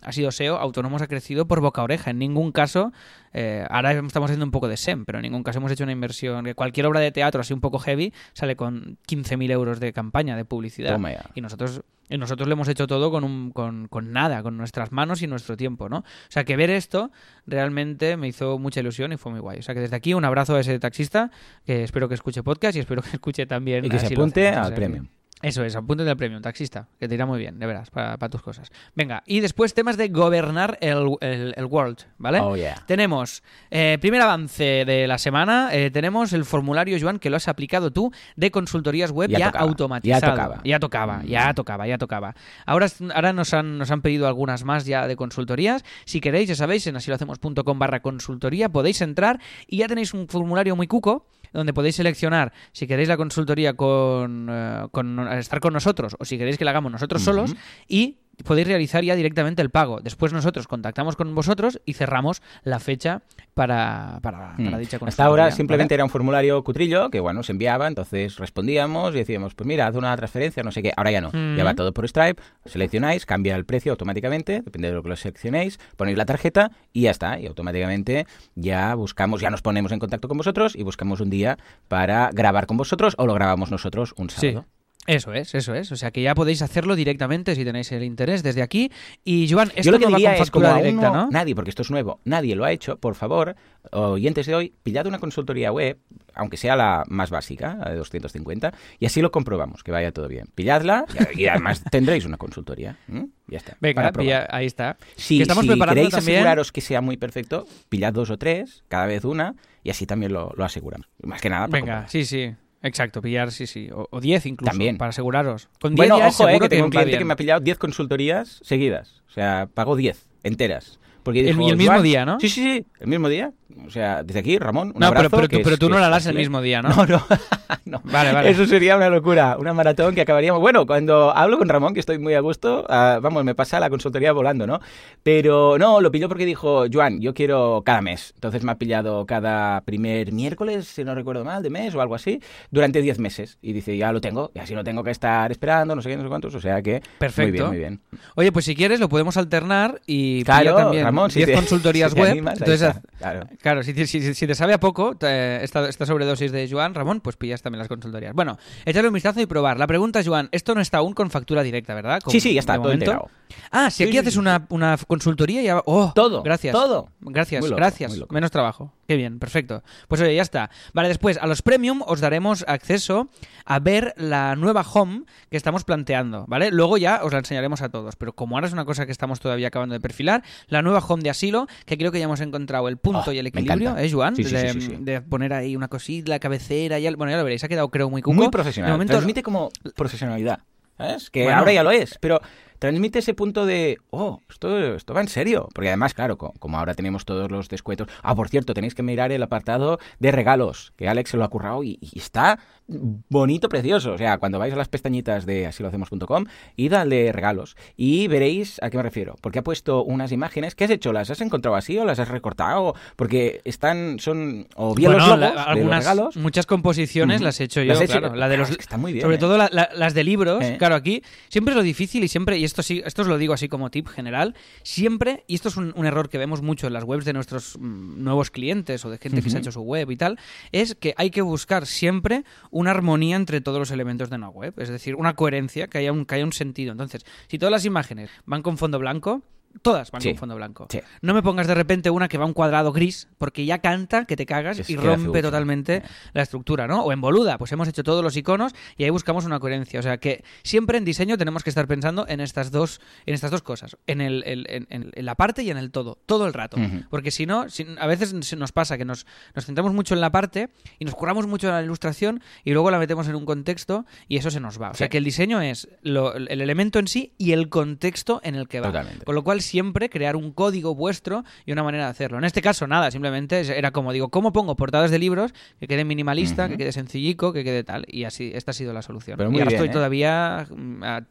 ha- sido SEO, Autónomos ha crecido por boca oreja. En ningún caso, eh, ahora estamos haciendo un poco de SEM, pero en ningún caso hemos hecho una inversión. que Cualquier obra de teatro así un poco heavy sale con 15.000 euros de campaña de publicidad. Toma ya. Y nosotros, y nosotros lo hemos hecho todo con, un, con, con nada, con nuestras manos y nuestro tiempo, ¿no? O sea que ver esto realmente me hizo mucha ilusión y fue muy guay. O sea que desde aquí un abrazo a ese taxista, que espero que escuche podcast y espero que escuche también... Y que se apunte al premium. Eso es, apúntate al premium, taxista, que te irá muy bien, de veras, para, para tus cosas. Venga, y después temas de gobernar el, el- el world, ¿vale? Oh, yeah. Tenemos, eh, primer avance de la semana, eh, tenemos el formulario, Joan, que lo has aplicado tú, de consultorías web Ya ya, tocaba, automatizado. ya tocaba. Ya tocaba, ya tocaba, ya tocaba. Ahora, ahora nos, han, nos han pedido algunas más ya de consultorías. Si queréis, ya sabéis, en asilohacemos.com barra consultoría podéis entrar y ya tenéis un formulario muy cuco donde podéis seleccionar si queréis la consultoría con, eh, con estar con nosotros o si queréis que la hagamos nosotros solos y podéis realizar ya directamente el pago. Después nosotros contactamos con vosotros y cerramos la fecha para, para, para Mm. dicha consultoría. Hasta ahora ¿vale? simplemente era un formulario cutrillo que, bueno, se enviaba, entonces respondíamos y decíamos, pues mira, haz una transferencia, no sé qué. Ahora ya no. Mm. Ya va todo por Stripe, seleccionáis, cambia el precio automáticamente, depende de lo que lo seleccionéis, ponéis la tarjeta y ya está. Y automáticamente ya buscamos, ya nos ponemos en contacto con vosotros y buscamos un día para grabar con vosotros o lo grabamos nosotros un Sí. Eso es, eso es. O sea que ya podéis hacerlo directamente si tenéis el interés desde aquí. Y Joan, esto Yo lo que no va diría con es como factura directa, no- ¿no? nadie, porque esto es nuevo, nadie lo ha hecho, por favor, oyentes de hoy, pillad una consultoría web, aunque sea la más básica, la de 250, y así lo comprobamos, que vaya todo bien. Pilladla y, además tendréis una consultoría. ¿m? Ya está. Venga, pilla- ahí está. Si, estamos si preparando queréis también... aseguraros que sea muy perfecto, pillad dos o tres, cada vez una, y así también lo, lo aseguramos. Más que nada, para Venga, sí, sí. Exacto, pillar, sí, sí. O o 10 incluso, También. para aseguraros. Con 10 Bueno, ojo, eh, que tengo un cliente bien. que me ha pillado 10 consultorías seguidas. O sea, pago 10 enteras. Porque El- dijo, el mismo día, ¿no? Sí, sí, sí, el mismo día. O sea, desde aquí, Ramón, un No, pero, abrazo. pero, tú, que pero es- tú no la harás el mismo día, ¿no? No, no, no. Vale, vale. Eso sería una locura, una maratón que acabaríamos. Bueno, cuando hablo con Ramón, que estoy muy a gusto, ah, vamos, me pasa la consultoría volando, ¿no? Pero no, lo pilló porque dijo, Joan, yo quiero cada mes. Entonces me ha pillado cada primer miércoles, si no recuerdo mal, de mes o algo así, durante 10 meses. Y dice, ya lo tengo, y así no tengo que estar esperando, no sé qué, no sé cuántos. O sea que. Perfecto. Muy bien, muy bien. Oye, pues si quieres lo podemos alternar y Claro, también Ramón, si 10 te- consultorías si te web. animas, entonces, está, claro. claro, si, te- si- si te sabe a poco te- esta, esta sobredosis de Joan, Ramón, pues pillas también las consultorías. Bueno, echarle un vistazo y probar. La pregunta, Joan, esto no está aún con factura directa, ¿verdad? Sí, sí, ya está, todo. Ah, si aquí sí, haces una, una consultoría y. ¡Oh! Todo, Gracias. todo. Gracias, loco, gracias. Menos trabajo. Qué bien, perfecto. Pues oye, ya está. Vale, después, a los premium os daremos acceso a ver la nueva home que estamos planteando, ¿vale? Luego ya os la enseñaremos a todos, pero como ahora es una cosa que estamos todavía acabando de perfilar, la nueva home de asilo, que creo que ya hemos encontrado el punto Oh, y el equilibrio. ¿eh, Joan? Sí, sí, de, sí. poner ahí una cosita, la cabecera, y el- bueno, ya lo veréis, ha quedado creo muy cuco. Muy profesional. De momento, Transmite como profesionalidad. ¿Sabes? Que Bueno. ahora ya lo es, pero transmite ese punto de, oh, esto, esto va en serio. Porque además, claro, co- como ahora tenemos todos los descuentos. Ah, por cierto, tenéis que mirar el apartado de regalos, que Alex se lo ha currado y está bonito, precioso. O sea, cuando vais a las pestañitas de asilohacemos.com, id al de regalos y veréis a qué me refiero. Porque ha puesto unas imágenes. ¿Qué has hecho? ¿Las has encontrado así o las has recortado? Porque están, son, o bien bueno, los la- logos de los algunas, regalos. muchas composiciones las he hecho yo, Las he hecho-. La de los, está muy bien, sobre ¿eh? todo la- la- las de libros, Eh. claro, aquí siempre es lo difícil y siempre, y esto sí, esto os lo digo así como tip general, siempre, y esto es un, un error que vemos mucho en las webs de nuestros mm, nuevos clientes o de gente que se ha hecho su web y tal, es que hay que buscar siempre una armonía entre todos los elementos de una web, es decir, una coherencia, que haya un, que haya un sentido. Entonces, si todas las imágenes van con fondo blanco, Todas van Sí. con fondo blanco. Sí. No me pongas de repente una que va a un cuadrado gris, porque ya canta que te cagas Es y rompe totalmente la estructura, ¿no? O en boluda, pues hemos hecho todos los iconos y ahí buscamos una coherencia. O sea que siempre en diseño tenemos que estar pensando en estas dos, en estas dos cosas, en, el, el- en, la parte y en el todo, todo el rato. Porque si no, si- a veces nos pasa que nos, nos centramos mucho en la parte y nos curramos mucho en la ilustración y luego la metemos en un contexto y eso se nos va. O sea Sí. que el diseño es lo- el elemento en sí y el contexto en el que va. Totalmente. Con lo cual siempre crear un código vuestro y una manera de hacerlo. En este caso nada, simplemente era como digo, ¿cómo pongo portadas de libros que quede minimalista, que quede sencillico, que quede tal? Y así, esta ha sido la solución. Pero y ahora bien, estoy ¿eh? todavía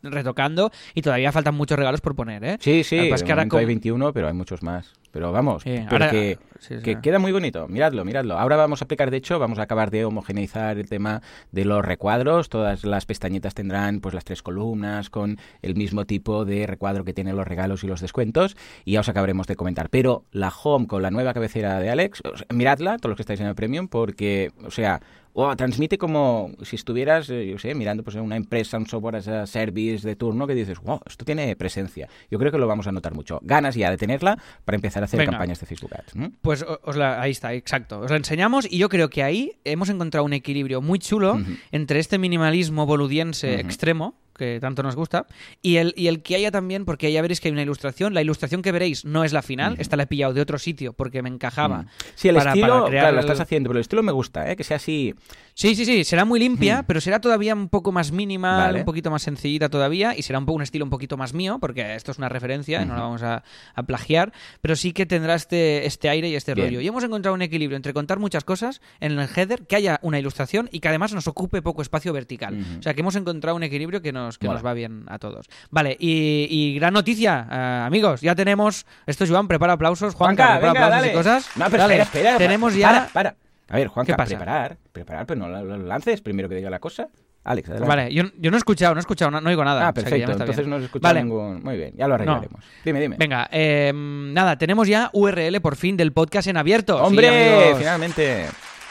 retocando y todavía faltan muchos regalos por poner, ¿eh? Sí, sí, de pasa es que ahora momento hay como- 21, pero hay muchos más. Pero vamos, Sí, ahora- que, sí, sí. que queda muy bonito. Miradlo, miradlo. Ahora vamos a aplicar, de hecho, vamos a acabar de homogeneizar el tema de los recuadros. Todas las pestañitas tendrán pues las tres columnas con el mismo tipo de recuadro que tienen los regalos y los descuentos. Y ya os acabaremos de comentar. Pero la home con la nueva cabecera de Alex, o sea, miradla, todos los que estáis en el Premium, porque, o sea, oh, transmite como si estuvieras, eh, yo sé, mirando pues una empresa, un software as a service de turno que dices, wow, esto tiene presencia. Yo creo que lo vamos a notar mucho. Ganas ya de tenerla para empezar a hacer Venga. campañas de Facebook Ads. ¿no? Pues o- os la- ahí está, exacto. Os la enseñamos y yo creo que ahí hemos encontrado un equilibrio muy chulo entre este minimalismo boludiense extremo que tanto nos gusta y el, y el que haya también, porque ya veréis que hay una ilustración. La ilustración que veréis no es la final, Ujú. esta la he pillado de otro sitio porque me encajaba. Mm. Sí, el para- estilo, para crear claro, lo el- estás haciendo, pero el estilo me gusta, ¿eh? que sea así. Sí, sí, sí, será muy limpia, Mm. pero será todavía un poco más Vale. un poquito más sencillita todavía y será un, poco un estilo un poquito más mío, porque esto es una referencia y no la vamos a, a plagiar, pero sí que tendrá este, este aire y este Bien. rollo. Y hemos encontrado un equilibrio entre contar muchas cosas en el header, que haya una ilustración y que además nos ocupe poco espacio vertical. O sea que hemos encontrado un equilibrio que nos, que nos va bien a todos. Vale, y, y gran noticia, eh, amigos, ya tenemos, esto es Joan, prepara aplausos, Juanca, Juanca, prepara venga, aplausos dale. y cosas. No, pero Dale, espera, espera. Tenemos ya... Para, para. A ver, Juanca, ¿Qué pasa? preparar, preparar, pero no lo, lances primero que diga la cosa. Alex, adelante. Vale, yo, yo no he escuchado, no he escuchado, no, no oigo nada. Ah, o sea que ya perfecto. me está Entonces bien. no has escuchado Vale. ningún. Muy bien, ya lo arreglaremos. Dime, dime. Venga, eh, nada, tenemos ya URL por fin del podcast en abierto. Sí, ¡Hombre! amigos. finalmente.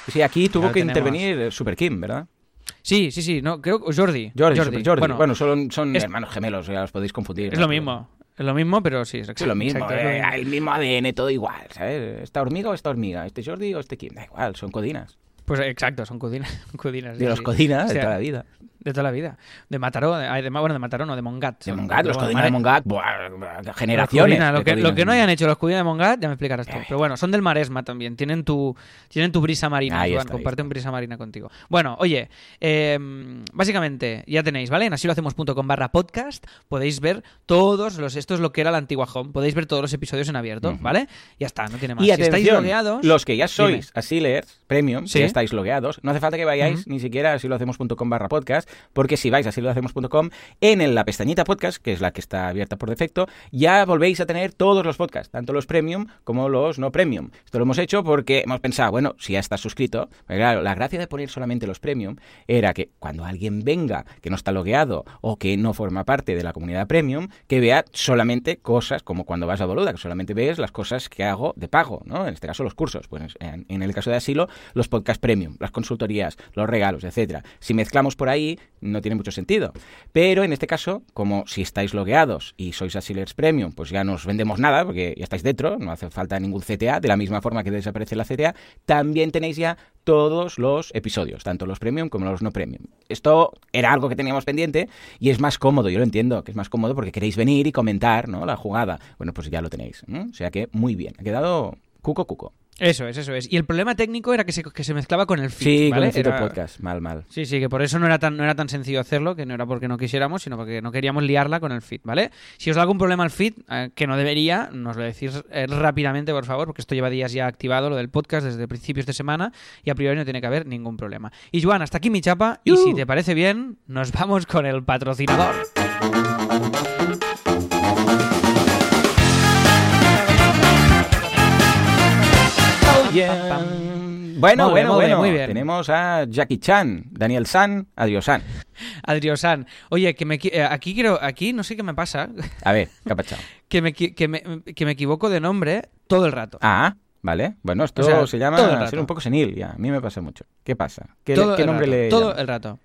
Sí, aquí tuvo Ya que tenemos. intervenir Super Kim, ¿verdad? Sí, sí, sí, no, creo que Jordi. Jordi, Super Jordi. Bueno, Bueno, son, son es- hermanos gemelos, ya os podéis confundir. es ¿no? lo mismo. Es lo mismo, pero sí, es Sí, lo mismo, exacto, es eh, el mismo ADN, todo igual, ¿sabes? ¿Esta hormiga o esta hormiga? ¿Este Jordi o este Kim? Da igual, son codinas. Pues exacto, son codinas. codinas De sí, los sí. codinas O de sea, toda la vida. De toda la vida. De Mataró, de, de- bueno, de Mataró no, de Mongat. De. Mongat, los bueno, codinas de Mongat, buah, generaciones. Codina, lo, que, lo que no hayan hecho los Codina de Mongat, ya me explicarás tú. Eh. Pero bueno, son del Maresma también. Tienen tu, tienen tu brisa marina, ahí comparten brisa marina contigo. Bueno, oye, eh, básicamente ya tenéis, ¿vale? En asilohacemos.com barra podcast podéis ver todos los... Esto es lo que era la antigua home. Podéis ver todos los episodios en abierto. ¿vale? Ya está, no tiene más. Y si estáis logueados... los que ya sois. Asilers Premium, Sí. ya estáis logueados, no hace falta que vayáis ni siquiera a asilohacemos.com barra podcast, porque si vais a asilohacemos.com, en la pestañita podcast, que es la que está abierta por defecto, ya volvéis a tener todos los podcasts, tanto los Premium como los no Premium. Esto lo hemos hecho porque hemos pensado, bueno, si ya estás suscrito, porque claro, la gracia de poner solamente los Premium era que cuando alguien venga que no está logueado o que no forma parte de la comunidad Premium, que vea solamente cosas como cuando vas a Boluda, que solamente ves las cosas que hago de pago, ¿no? En este caso los cursos, pues en, en el caso de Asilo, los podcast Premium, las consultorías, los regalos, etcétera. Si mezclamos por ahí, no tiene mucho sentido. Pero en este caso, como si estáis logueados y sois Asilers Premium, pues ya no os vendemos nada, porque ya estáis dentro, no hace falta ningún CTA, de la misma forma que desaparece la CTA, también tenéis ya todos los episodios, tanto los Premium como los no Premium. Esto era algo que teníamos pendiente y es más cómodo, yo lo entiendo, que es más cómodo porque queréis venir y comentar ¿no? la jugada. Bueno, pues ya lo tenéis. O sea que muy bien, ha quedado cuco cuco. Eso es, eso es. Y el problema técnico era que se, que se mezclaba con el feed, Sí, con ¿vale? el Fito Era- podcast, mal, mal. Sí, sí, que por eso no era tan no era tan sencillo hacerlo, que no era porque no quisiéramos, sino porque no queríamos liarla con el feed, ¿vale? Si os da algún problema el feed, eh, que no debería, nos lo decís eh, rápidamente, por favor, porque esto lleva días ya activado, lo del podcast, desde principios de semana, y a priori no tiene que haber ningún problema. Y Joan, hasta aquí mi chapa, y si te parece bien, nos vamos con el patrocinador. Bueno, bueno, muy bien, bueno. muy bien. Tenemos a Jackie Chan, Daniel San, Adiós San. Adriosan, oye, que me, eh, aquí quiero, aquí no sé qué me pasa, A ver, ¿qué ha pasado? que me, que me, que me equivoco de nombre todo el rato. Ah, vale. Bueno, esto O sea, se llama ser un poco senil ya. A mí me pasa mucho. ¿Qué pasa? ¿Qué, todo qué el nombre rato, le todo llamas? el rato.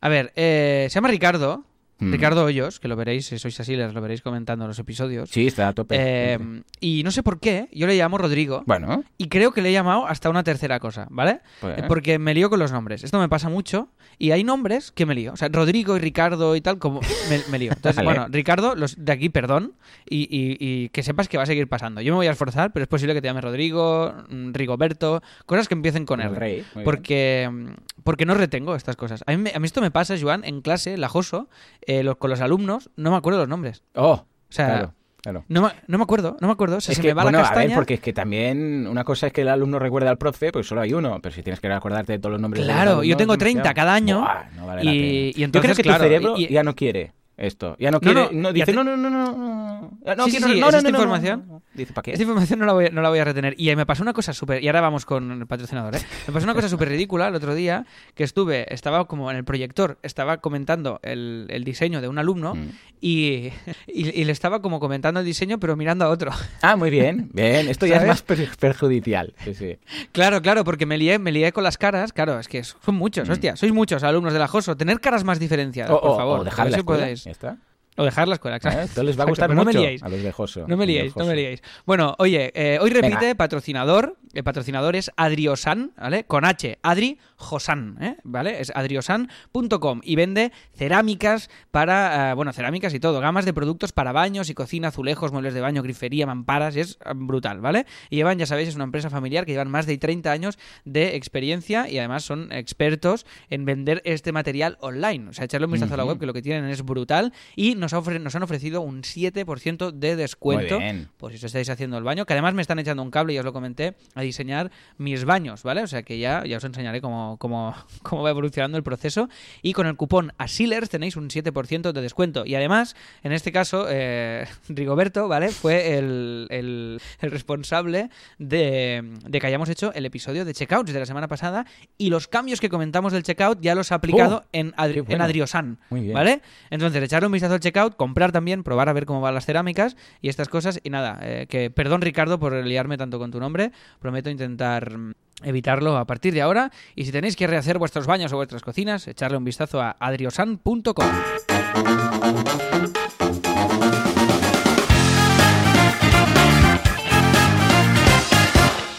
A ver, eh, se llama Ricardo, Mm. Ricardo Hoyos, que lo veréis, si sois así, lo veréis comentando en los episodios. Sí, está a tope. Eh, y no sé por qué, yo le llamo Rodrigo. Bueno, Y creo que le he llamado hasta una tercera cosa, ¿vale? pues, Eh, Porque me lío con los nombres. Esto me pasa mucho. Y hay nombres que me lío. O sea, Rodrigo y Ricardo y tal, como me, me lío. Entonces, bueno, Ricardo, los de aquí, perdón. Y, y- y que sepas que va a seguir pasando. Yo me voy a esforzar, pero es posible que te llame Rodrigo, mm, Rigoberto, cosas que empiecen con el R. rey. muy bien. Porque, mm, porque no retengo estas cosas. A mí, a mí esto me pasa, Joan, en clase, la Joso, eh, los- con los alumnos, no me acuerdo los nombres. Oh, O sea, claro, claro. no, me- no me acuerdo, no me acuerdo. O sea, es se que, me va bueno, la a castaña. ver, porque es que también una cosa es que el alumno recuerda al profe, pues solo hay uno, pero si tienes que acordarte de todos los nombres de los Claro, yo alumnos, tengo es 30 demasiado. cada año, Buah, no vale la y- pena. y Yo creo entonces, que claro, tu cerebro y- ya no quiere esto. Ya no No, quiere, no, no, ya dice, te- no, no, no, no, no, no, Sí, quiero- sí, no, es no, esta no, no, información. no. Dice, ¿para qué? Esta información no la, voy, no la voy a retener. Y me pasó una cosa súper... Y ahora vamos con el patrocinador, ¿eh? Me pasó una cosa súper ridícula el otro día, que estuve, estaba como en el proyector, estaba comentando el, el diseño de un alumno Mm. y, y, y le estaba como comentando el diseño, pero mirando a otro. Ah, muy bien, bien. Esto ya es más per- perjudicial. Sí, sí. Claro, claro, porque me lié, me lié con las caras. Claro, es que son muchos, Mm. hostia. Sois muchos alumnos de la JOSO. Tener caras más diferenciadas, O, por favor. o dejar la si escuela, podéis. Está. O dejar la escuela, exacto. ¿Eh? Esto les va a Exacto, gustar pero no me liéis. a los. No me liéis, no me liéis. Bueno, oye, eh, hoy repite Venga. patrocinador. El patrocinador es Adriosan, ¿vale? Con H, Adri Josan, ¿eh? ¿vale? Es adriosan.com y vende cerámicas para, eh, bueno, cerámicas y todo, gamas de productos para baños y cocina, azulejos, muebles de baño, grifería, mamparas, es eh, brutal, ¿vale? Y llevan, ya sabéis, es una empresa familiar que llevan más de 30 años de experiencia y además son expertos en vender este material online. O sea, echarle un vistazo a la web, que lo que tienen es brutal y nos, ofre- nos han ofrecido un 7% de descuento Muy bien. por si os estáis haciendo el baño, que además me están echando un cable, ya os lo comenté, a diseñar mis baños, ¿vale? O sea que ya, ya os enseñaré cómo, cómo, cómo va evolucionando el proceso. Y con el cupón ASILERS tenéis un 7% de descuento. Y además, en este caso, eh, Rigoberto, ¿vale? Fue el, el- el responsable de, de que hayamos hecho el episodio de checkouts de la semana pasada y los cambios que comentamos del checkout ya los ha aplicado Oh, en, Adri- bueno. en Adriosan, Muy bien. ¿vale? Entonces, echarle un vistazo al checkout, comprar también, probar a ver cómo van las cerámicas y estas cosas. Y nada, eh, que perdón Ricardo por liarme tanto con tu nombre. Prometo intentar mm, evitarlo a partir de ahora. Y si tenéis que rehacer vuestros baños o vuestras cocinas, echarle un vistazo a adriosan.com.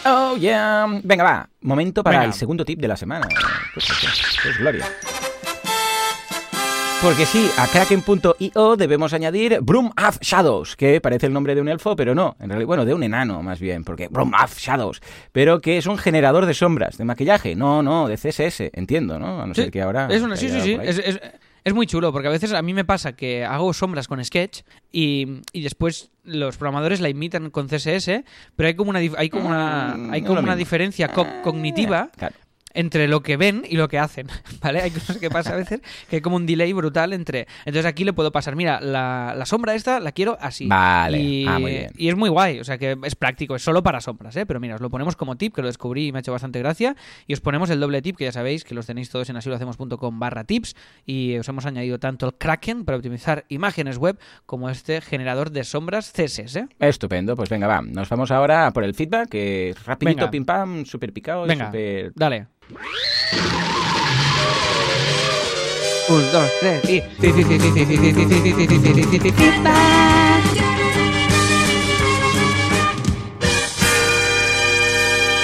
Oh, yeah. Venga, va. Momento para Venga. el segundo tip de la semana. Pues, pues, pues, gloria. Porque sí, a Kraken.io debemos añadir Broom of Shadows, que parece el nombre de un elfo, pero no, en realidad, bueno, de un enano más bien, porque Broom of Shadows, pero que es un generador de sombras, de maquillaje, no, no, de CSS, entiendo, ¿no? A no Sí, ser que ahora... Es una, sí, sí, sí. Es, es- es muy chulo porque a veces a mí me pasa que hago sombras con Sketch y, y después los programadores la imitan con CSS, pero hay como una, hay como una, Mm, hay como una diferencia co- cognitiva Claro. Entre lo que ven y lo que hacen, ¿vale? Hay cosas que pasa a veces que hay como un delay brutal entre... Entonces aquí le puedo pasar, mira, la, la sombra esta la quiero así. Vale. Y, Ah, muy bien. y es muy guay, o sea que es práctico, es solo para sombras, ¿eh? Pero mira, os lo ponemos como tip, que lo descubrí y me ha hecho bastante gracia, y os ponemos el doble tip, que ya sabéis que los tenéis todos en asilohacemos.com barra tips, y os hemos añadido tanto el Kraken para optimizar imágenes web como este generador de sombras CSS, ¿eh? Estupendo, pues venga, va. Nos vamos ahora por el feedback, que es rapidito, Venga. pim pam, súper picado súper... dale. Un, dos, tres y...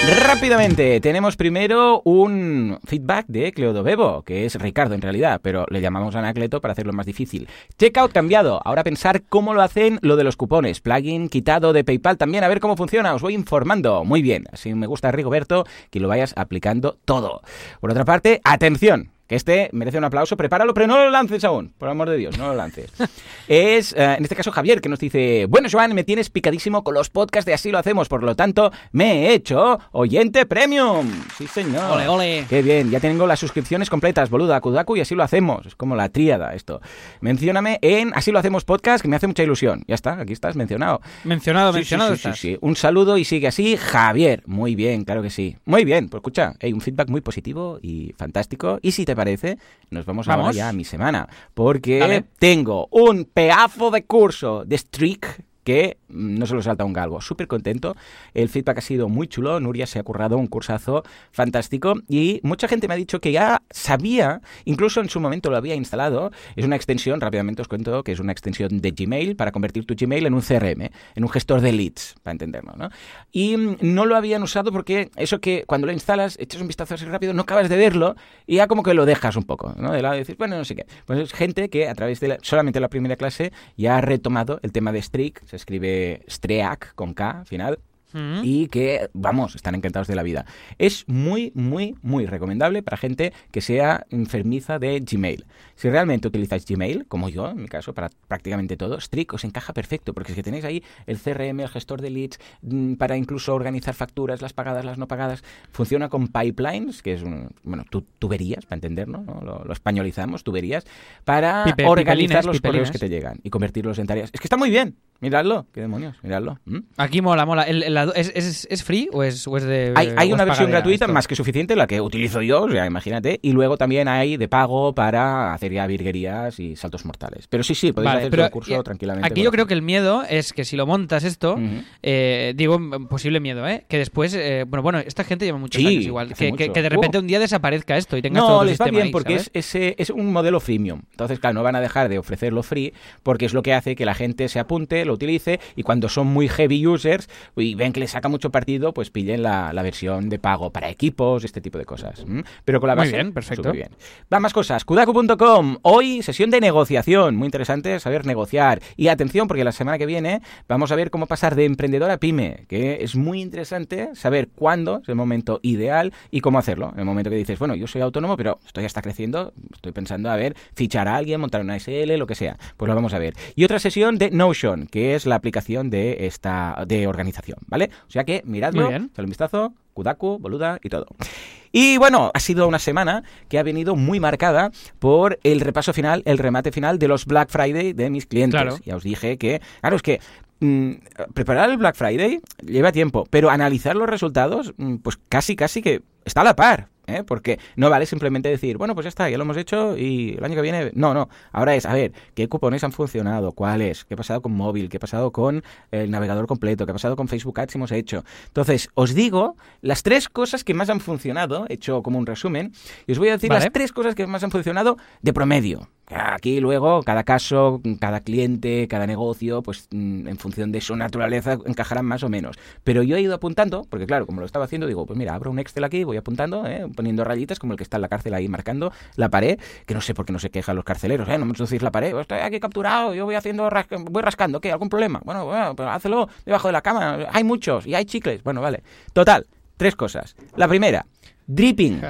Rápidamente, tenemos primero un feedback de Cleodobebo, que es Ricardo en realidad, pero le llamamos Anacleto para hacerlo más difícil. Checkout cambiado, ahora pensar cómo lo hacen lo de los cupones. Plugin quitado de PayPal también, a ver cómo funciona, os voy informando. Muy bien, así me gusta Rigoberto que lo vayas aplicando todo. Por otra parte, atención, que este merece un aplauso, prepáralo, pero no lo lances aún, por amor de Dios, no lo lances. es, eh, en este caso, Javier, que nos dice, bueno, Joan, me tienes picadísimo con los podcasts de Así lo hacemos, por lo tanto, me he hecho oyente premium. Sí, señor. Ole, ole. Qué bien, ya tengo las suscripciones completas, boluda, Kudaku, y así lo hacemos. Es como la tríada esto. Mencióname en Así lo hacemos podcast, que me hace mucha ilusión. Ya está, aquí estás mencionado. Mencionado, Sí, mencionado sí, sí, estás. sí, sí. Un saludo y sigue así, Javier. Muy bien, claro que sí. Muy bien, pues escucha, hay un feedback muy positivo y fantástico. Y si te parece, nos vamos, ahora Vamos. ya a mi semana. Porque Dale. tengo un pedazo de curso de Streak mm, no se lo salta un galgo. Súper contento. El feedback ha sido muy chulo. Nuria se ha currado un cursazo fantástico y mucha gente me ha dicho que ya sabía, incluso en su momento lo había instalado. Es una extensión, rápidamente os cuento que es una extensión de Gmail para convertir tu Gmail en un CRM, en un gestor de leads, para entenderlo. ¿no? Y mm, no lo habían usado porque eso que cuando lo instalas, echas un vistazo así rápido, no acabas de verlo y ya como que lo dejas un poco, ¿no? De lado y dices, bueno, no sé qué. Pues es gente que a través de solamente la primera clase ya ha retomado el tema de Streak, escribe Streak con K al final, Mm. y que, vamos, están encantados de la vida. Es muy, muy, muy recomendable para gente que sea enfermiza de Gmail. Si realmente utilizáis Gmail, como yo, en mi caso, para prácticamente todo, Streak os encaja perfecto, porque es que tenéis ahí el CRM, el gestor de leads, mm, para incluso organizar facturas, las pagadas, las no pagadas. Funciona con pipelines, que es, un, bueno, tu- tuberías, para entenderlo, ¿no? Lo, lo españolizamos, tuberías, para Pipe- organizar los correos que te llegan y convertirlos en tareas. Es que está muy bien. Miradlo, qué demonios, miradlo. ¿Mm? Aquí mola, mola. El- el- la- ¿es, es, es free o es, o es de.? Hay, hay una versión gratuita esto? más que suficiente, la que utilizo yo, o sea, imagínate, y luego también hay de pago para hacer ya virguerías y saltos mortales. Pero sí, sí, podéis Vale, hacer el curso y- tranquilamente. Aquí yo creo que el miedo es que si lo montas esto, eh, digo, posible miedo, ¿eh? Que después, eh, bueno, bueno, esta gente lleva muchos Sí, años igual. Que, que- de repente Uh. un día desaparezca esto y tengas No, todo tu les va bien ahí, porque es, ese, es un modelo freemium. Entonces, claro, no van a dejar de ofrecerlo free porque es lo que hace que la gente se apunte, lo utilice y cuando son muy heavy users y ven que les saca mucho partido, pues pillen la, la versión de pago para equipos, este tipo de cosas. Pero con la Muy base, bien, perfecto. superbién. Va más cosas. Kudaku.com. Hoy sesión de negociación. Muy interesante saber negociar. Y atención, porque la semana que viene vamos a ver cómo pasar de emprendedor a pyme, que es muy interesante saber cuándo es el momento ideal y cómo hacerlo. En el momento que dices, bueno, yo soy autónomo, pero esto ya está creciendo, estoy pensando a ver, fichar a alguien, montar una SL, lo que sea. Pues lo vamos a ver. Y otra sesión de Notion, que es la aplicación de esta de organización, ¿vale? O sea que miradlo, echadle un vistazo, Kudaku, Boluda y todo. Y bueno, ha sido una semana que ha venido muy marcada por el repaso final, el remate final de los Black Friday de mis clientes. Claro. Ya os dije que, claro, es que mm, preparar el Black Friday lleva tiempo, pero analizar los resultados, mm, pues casi, casi que está a la par. ¿Eh? Porque no vale simplemente decir, bueno, pues ya está, ya lo hemos hecho y el año que viene. No, no. Ahora es, a ver, ¿qué cupones han funcionado? ¿Cuáles? ¿Qué ha pasado con móvil? ¿Qué ha pasado con el navegador completo? ¿Qué ha pasado con Facebook Ads hemos hecho? Entonces, os digo las tres cosas que más han funcionado, he hecho como un resumen, y os voy a decir Vale. las tres cosas que más han funcionado de promedio. Aquí luego, cada caso, cada cliente, cada negocio, pues mm, en función de su naturaleza encajarán más o menos. Pero yo he ido apuntando, porque claro, como lo estaba haciendo, digo, pues mira, abro un Excel aquí, voy apuntando, ¿eh? poniendo rayitas, como el que está en la cárcel ahí marcando la pared, que no sé por qué no se quejan los carceleros, ¿eh? No me introducís la pared, estoy aquí capturado, yo voy haciendo, ras- voy rascando, ¿qué? ¿Algún problema? Bueno, bueno, pero hazlo debajo de la cama, hay muchos y hay chicles. Bueno, vale. Total, tres cosas. La primera, dripping.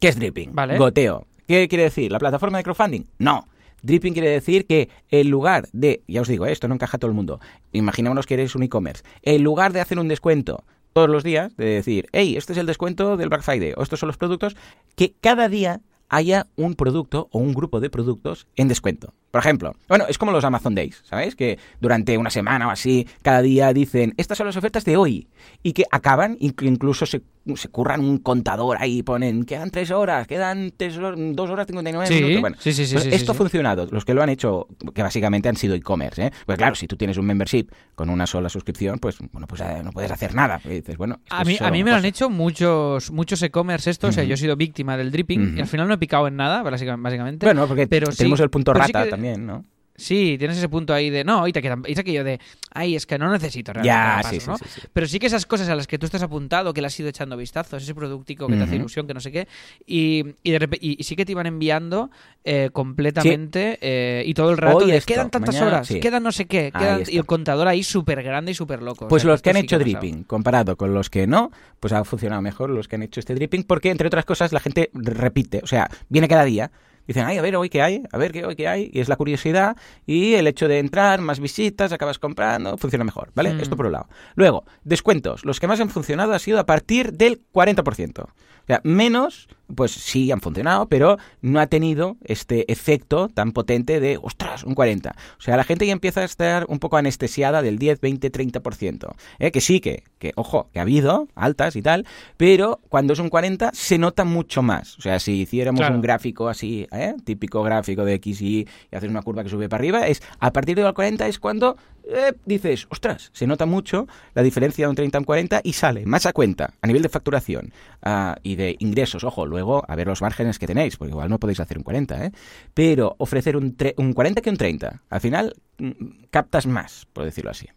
¿Qué es dripping? Vale. Goteo. ¿Qué quiere decir? ¿La plataforma de crowdfunding? No. Dripping quiere decir que en lugar de, ya os digo, esto no encaja a todo el mundo, imaginémonos que eres un e-commerce, en lugar de hacer un descuento todos los días, de decir, hey, este es el descuento del Black Friday, o estos son los productos, que cada día haya un producto o un grupo de productos en descuento. Por ejemplo, bueno, es como los Amazon Days, ¿sabéis? Que durante una semana o así, cada día dicen, estas son las ofertas de hoy. Y que acaban, inc- incluso se, se curran un contador ahí, ponen, quedan tres horas, quedan tres horas, dos horas 59 Sí, minutos. Bueno, sí, sí, sí, pues esto ha funcionado. Los que lo han hecho, que básicamente han sido e-commerce, ¿eh? Pues claro, si tú tienes un membership con una sola suscripción, pues bueno, pues eh, no puedes hacer nada. Y dices, bueno, A mí, a mí me lo han hecho muchos muchos e-commerce esto, o sea, yo he sido víctima del dripping y al final no he picado en nada, básica- básicamente. Bueno, porque pero tenemos el punto rata que- también, ¿no? Sí, tienes ese punto ahí de, no, y te queda- y es aquello de, ay, es que no necesito realmente Ya, sí, paso", sí, ¿no? sí, sí. Pero sí que esas cosas a las que tú estás apuntado, que le has ido echando vistazos, ese productico que te hace ilusión, que no sé qué, y, y, de y- y sí que te iban enviando eh, completamente eh, y todo el rato Hoy de, esto, quedan tantas mañana- horas, quedan no sé qué, quedan- y el contador ahí súper grande y súper loco. o Pues sea, los que han hecho dripping, comparado con los que no, pues ha funcionado mejor los que han hecho este dripping, porque entre otras cosas la gente repite, o sea, viene cada día. Dicen, ay, a ver, hoy qué hay, a ver, qué hoy qué hay, y es la curiosidad y el hecho de entrar, más visitas, acabas comprando, funciona mejor, ¿vale? Mm. Esto por un lado. Luego, descuentos. Los que más han funcionado ha sido a partir del 40%. O sea, menos, pues sí han funcionado, pero no ha tenido este efecto tan potente de, ostras, un 40. O sea, la gente ya empieza a estar un poco anestesiada del 10, 20, 30%. ¿eh? Que sí, que, que, ojo, que ha habido altas y tal, pero cuando es un 40 se nota mucho más. O sea, si hiciéramos Claro. un gráfico así, ¿eh? típico gráfico de X y, y haces una curva que sube para arriba, es a partir del 40 es cuando eh, dices, ostras, se nota mucho la diferencia de un 30 a un 40 y sale más a cuenta a nivel de facturación ah, y de ingresos. Ojo, luego a ver los márgenes que tenéis, porque igual no podéis hacer un 40, ¿eh? Pero ofrecer un, un 40 que un 30, al final mm, captas más, por decirlo así.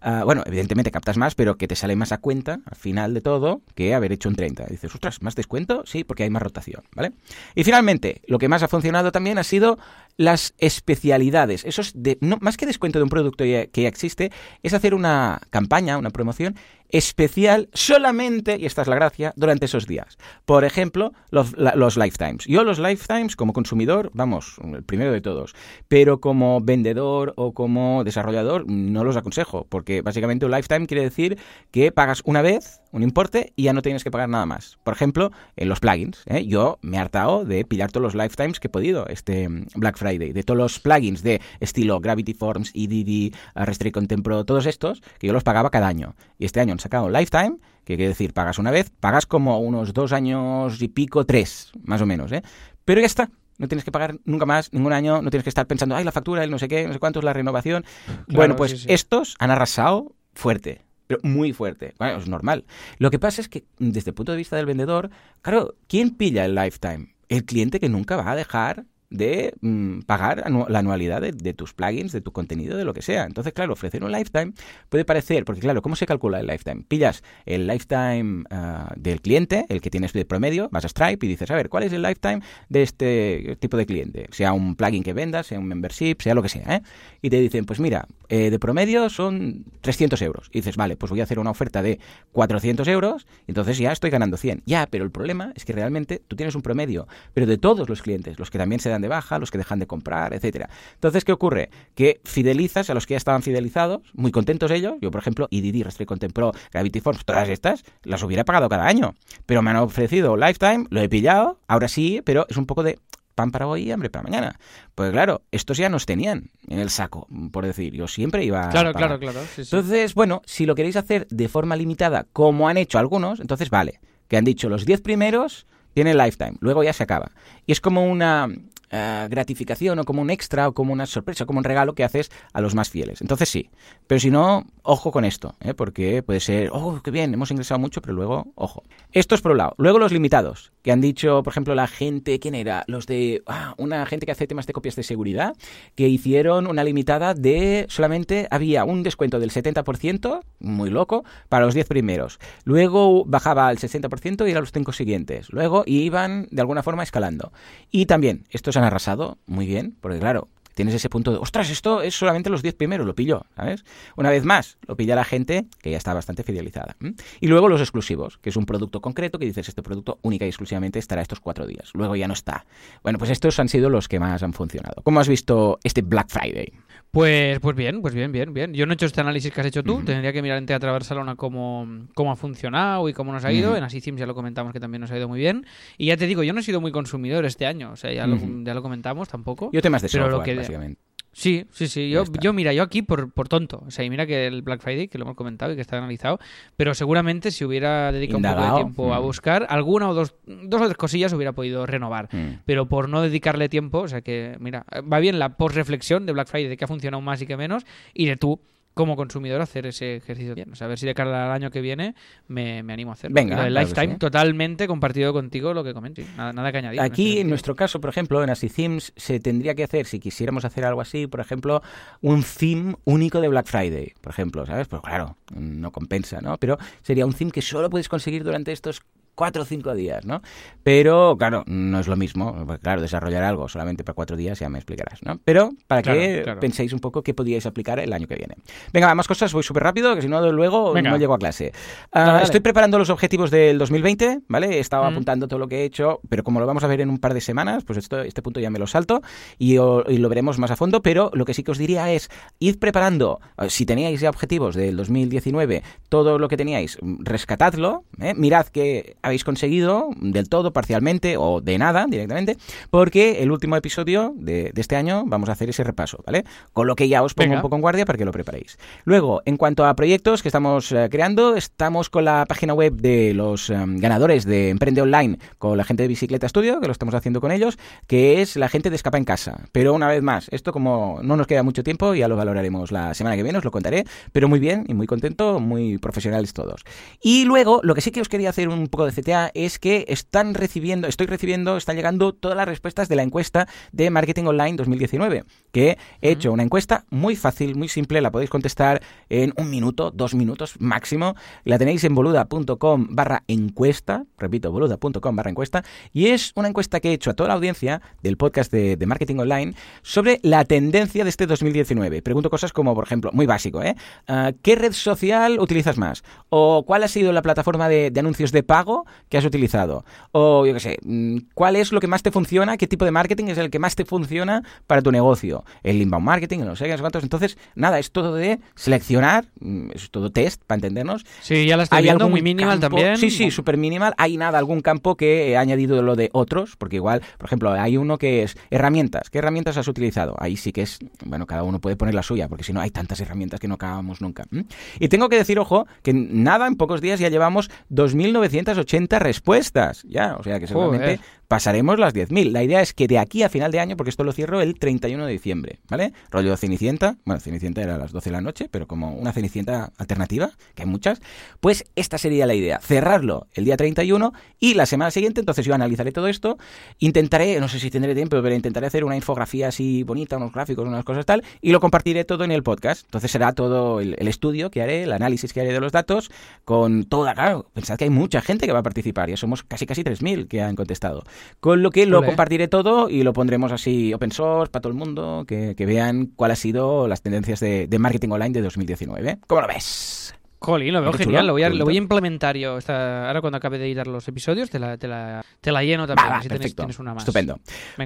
Ah, bueno, evidentemente captas más, pero que te sale más a cuenta al final de todo que haber hecho un 30. dices, ostras, ¿más descuento? Sí, porque hay más rotación, ¿vale? Y finalmente, lo que más ha funcionado también ha sido las especialidades. Eso es de, no, más que descuento de un producto que ya existe, es hacer una campaña, una promoción especial solamente, y esta es la gracia, durante esos días. Por ejemplo, los, los, lifetimes. Yo los lifetimes como consumidor, vamos, el primero de todos, pero como vendedor o como desarrollador no los aconsejo, porque básicamente un lifetime quiere decir que pagas una vez un importe y ya no tienes que pagar nada más. Por ejemplo, en los plugins. ¿eh? Yo me he hartado de pillar todos los lifetimes que he podido este Black Friday, de todos los plugins de estilo Gravity Forms, EDD, Restrict Content Pro, todos estos, que yo los pagaba cada año. Y este año sacado Lifetime, que quiere decir, pagas una vez, pagas como unos dos años y pico, tres, más o menos, ¿eh? Pero ya está, no tienes que pagar nunca más, ningún año, no tienes que estar pensando, ay, la factura, el no sé qué, no sé cuánto es la renovación. bueno, pues estos han arrasado fuerte, pero muy fuerte. Bueno, es normal. Lo que pasa es que desde el punto de vista del vendedor, claro, ¿quién pilla el lifetime? El cliente que nunca va a dejar de mm, pagar la anualidad de, tus plugins, de tu contenido, de lo que sea. Entonces, claro, ofrecer un lifetime puede parecer, porque claro, ¿cómo se calcula el lifetime? Pillas el lifetime ah, del cliente, el que tienes de promedio, vas a Stripe y dices, a ver, ¿cuál es el lifetime de este tipo de cliente? Sea un plugin que vendas, sea un membership, sea lo que sea. ¿eh? Y te dicen, pues mira, eh, de promedio son 300 euros. Y dices, vale, pues voy a hacer una oferta de 400 euros, entonces ya estoy ganando 100. Ya, pero el problema es que realmente tú tienes un promedio, pero de todos los clientes, los que también se dan de baja, los que dejan de comprar, etcétera. Entonces, ¿qué ocurre? Que fidelizas a los que ya estaban fidelizados, muy contentos ellos. Yo, por ejemplo, EDD, Restrict Content Pro, Gravity Forms, todas estas, las hubiera pagado cada año. Pero me han ofrecido Lifetime, lo he pillado, ahora sí, pero es un poco de pan para hoy y hambre para mañana. Pues claro, estos ya nos tenían en el saco, por decir. Yo siempre iba. Claro, claro, claro. Entonces, bueno, si lo queréis hacer de forma limitada, como han hecho algunos, entonces vale. Que han dicho los 10 primeros tienen lifetime, luego ya se acaba. Y es como una eh, gratificación o como un extra o como una sorpresa, como un regalo que haces a los más fieles. Entonces sí, pero si no, ojo con esto, ¿eh? porque puede ser, oh, qué bien, hemos ingresado mucho, pero luego, ojo. Esto es por un lado. Luego los limitados, que han dicho, por ejemplo, la gente, ¿quién era? Los de, ah, una gente que hace temas de copias de seguridad, que hicieron una limitada de solamente había un descuento del 70%, muy loco, para los 10 primeros. Luego bajaba al 60% y eran los 5 siguientes. Luego iban de alguna forma escalando. Y también, estos han arrasado muy bien, porque claro, tienes ese punto de, ostras, esto es solamente los 10 primeros, lo pillo, ¿sabes? Una vez más, lo pilla la gente que ya está bastante fidelizada. Y luego los exclusivos, que es un producto concreto que dices, este producto única y exclusivamente estará estos cuatro días, luego ya no está. Bueno, pues estos han sido los que más han funcionado. ¿Cómo has visto este Black Friday? Pues, pues bien, pues bien, bien, bien. Yo no he hecho este análisis que has hecho tú. Tendría que mirar en Teatro Barcelona cómo, cómo ha funcionado y cómo nos ha ido. En Así ya lo comentamos que también nos ha ido muy bien. Y ya te digo, yo no he sido muy consumidor este año. O sea, ya, lo, ya lo comentamos tampoco. Yo temas de software, lo que, básicamente. Sí, sí, sí. Yo, yo, mira, yo aquí por, por tonto. O sea, y mira que el Black Friday, que lo hemos comentado y que está analizado, pero seguramente si hubiera dedicado un poco de tiempo a mm. buscar, alguna o dos, dos o tres cosillas hubiera podido renovar. Mm. Pero por no dedicarle tiempo, o sea que, mira, va bien la post-reflexión de Black Friday, de que ha funcionado más y que menos, y de tú como consumidor hacer ese ejercicio bien. O sea, a ver si de cara al año que viene me, animo a hacer. Venga, el lifetime, totalmente compartido contigo lo que comenté. Nada, nada que añadir. Aquí, en, nuestro caso, por ejemplo, en Así Themes se tendría que hacer, si quisiéramos hacer algo así, por ejemplo, un theme único de Black Friday, por ejemplo, ¿sabes? Pues claro, no compensa, ¿no? Pero sería un theme que solo puedes conseguir durante estos cuatro o cinco días, ¿no? Pero, claro, no es lo mismo. Claro, desarrollar algo solamente para cuatro días ya me explicarás, ¿no? Pero para que penséis un poco qué podíais aplicar el año que viene. Venga, más cosas, voy súper rápido, que si no, luego no llego a clase. Ah, estoy preparando los objetivos del 2020, ¿vale? He estado mm. apuntando todo lo que he hecho, pero como lo vamos a ver en un par de semanas, pues esto, este punto ya me lo salto y, lo veremos más a fondo, pero lo que sí que os diría es, id preparando, eh, si teníais ya objetivos del 2019, todo lo que teníais, rescatadlo, ¿eh? mirad que habéis conseguido del todo, parcialmente o de nada directamente, porque el último episodio de, este año vamos a hacer ese repaso, ¿vale? Con lo que ya os pongo un poco en guardia para que lo preparéis. Luego, en cuanto a proyectos que estamos eh, creando, estamos con la página web de los em, ganadores de Emprende Online con la gente de Bicicleta Studio, que lo estamos haciendo con ellos, que es la gente de Escapa en Casa. Pero una vez más, esto como no nos queda mucho tiempo, ya lo valoraremos la semana que viene, os lo contaré, pero muy bien y muy contento, muy profesionales todos. Y luego, lo que sí que os quería hacer un poco de CTA es que están recibiendo, estoy recibiendo, están llegando todas las respuestas de la encuesta de Marketing Online 2019, que he hecho una encuesta muy fácil, muy simple, la podéis contestar en un minuto, dos minutos máximo, la tenéis en boluda.com barra encuesta, repito, boluda.com barra encuesta, y es una encuesta que he hecho a toda la audiencia del podcast de, Marketing Online sobre la tendencia de este 2019. Pregunto cosas como, por ejemplo, muy básico, ¿eh? Ah, ¿Qué red social utilizas más? ¿O cuál ha sido la plataforma de, anuncios de pago que has utilizado? O, yo qué sé, mm, ¿cuál es lo que más te funciona? ¿Qué tipo de marketing es el que más te funciona para tu negocio? El inbound marketing, no sé qué, cuántos. Entonces, nada, es todo de seleccionar, mm, es todo test para entendernos. Sí, ya la estoy viendo, muy minimal también. Sí, sí, súper minimal. Hay nada, algún campo que he añadido lo de otros, porque igual, por ejemplo, hay uno que es herramientas. ¿Qué herramientas has utilizado? Ahí sí que es, bueno, cada uno puede poner la suya, porque si no hay tantas herramientas que no acabamos nunca. Y tengo que decir, ojo, que nada, en pocos días ya llevamos 2.980 respuestas. Ya, o sea que seguramente pasaremos las 10.000. La idea es que de aquí a final de año, porque esto lo cierro el 31 de diciembre, ¿vale? Rollo Cenicienta, bueno, Cenicienta era a las 12 de la noche, pero como una Cenicienta alternativa, que hay muchas, pues esta sería la idea, cerrarlo el día 31 y la semana siguiente, entonces yo analizaré todo esto, intentaré, no sé si tendré tiempo, pero intentaré hacer una infografía así bonita, unos gráficos, unas cosas tal, y lo compartiré todo en el podcast. Entonces será todo el, estudio que haré, el análisis que haré de los datos, con toda, claro, pensad que hay mucha gente que va a participar, ya somos casi casi 3.000 que han contestado. Con lo que lo compartiré todo y lo pondremos así open source para todo el mundo, que, vean cuáles han sido las tendencias de, marketing online de 2019. ¿Cómo lo ves? Jolín, lo veo genial, lo voy, a, lo voy a implementar yo. ahora cuando acabe de editar los episodios te la, te la, te la lleno también, si tienes, una más. Estupendo.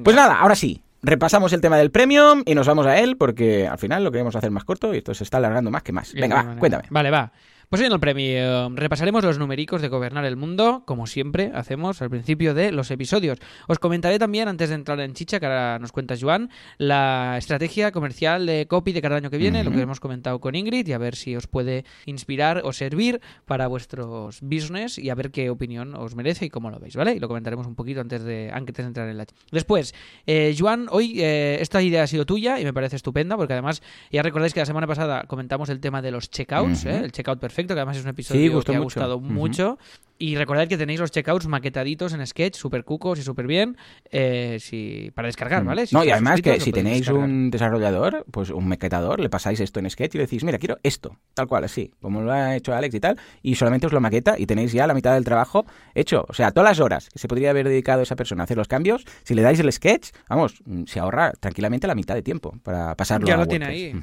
Pues nada, ahora sí, repasamos el tema del premium y nos vamos a él porque al final lo queremos hacer más corto y esto se está alargando más que más. Venga, va, cuéntame. Vale, va. Pues hoy en el premio repasaremos los numéricos de Gobernar el Mundo, como siempre hacemos al principio de los episodios. Os comentaré también, antes de entrar en chicha, que ahora nos cuenta Joan, la estrategia comercial de copy de cada año que viene, lo que hemos comentado con Ingrid, y a ver si os puede inspirar o servir para vuestros business y a ver qué opinión os merece y cómo lo veis, ¿vale? Y lo comentaremos un poquito antes de, antes de entrar en la chicha. Después, eh, Joan, hoy eh, esta idea ha sido tuya y me parece estupenda, porque además ya recordáis que la semana pasada comentamos el tema de los checkouts, ¿eh? el checkout perfecto perfecto, que además es un episodio que ha gustado mucho. Y recordad que tenéis los checkouts maquetaditos en Sketch, súper cucos y súper bien, eh, si, para descargar, mm. ¿vale? no, y además que si tenéis un desarrollador, pues un maquetador, le pasáis esto en Sketch y le decís, mira, quiero esto, tal cual, así, como lo ha hecho Alex y tal, y solamente os lo maqueta y tenéis ya la mitad del trabajo hecho. O sea, todas las horas que se podría haber dedicado esa persona a hacer los cambios, si le dais el Sketch, vamos, se ahorra tranquilamente la mitad de tiempo para pasarlo ya lo tiene ahí.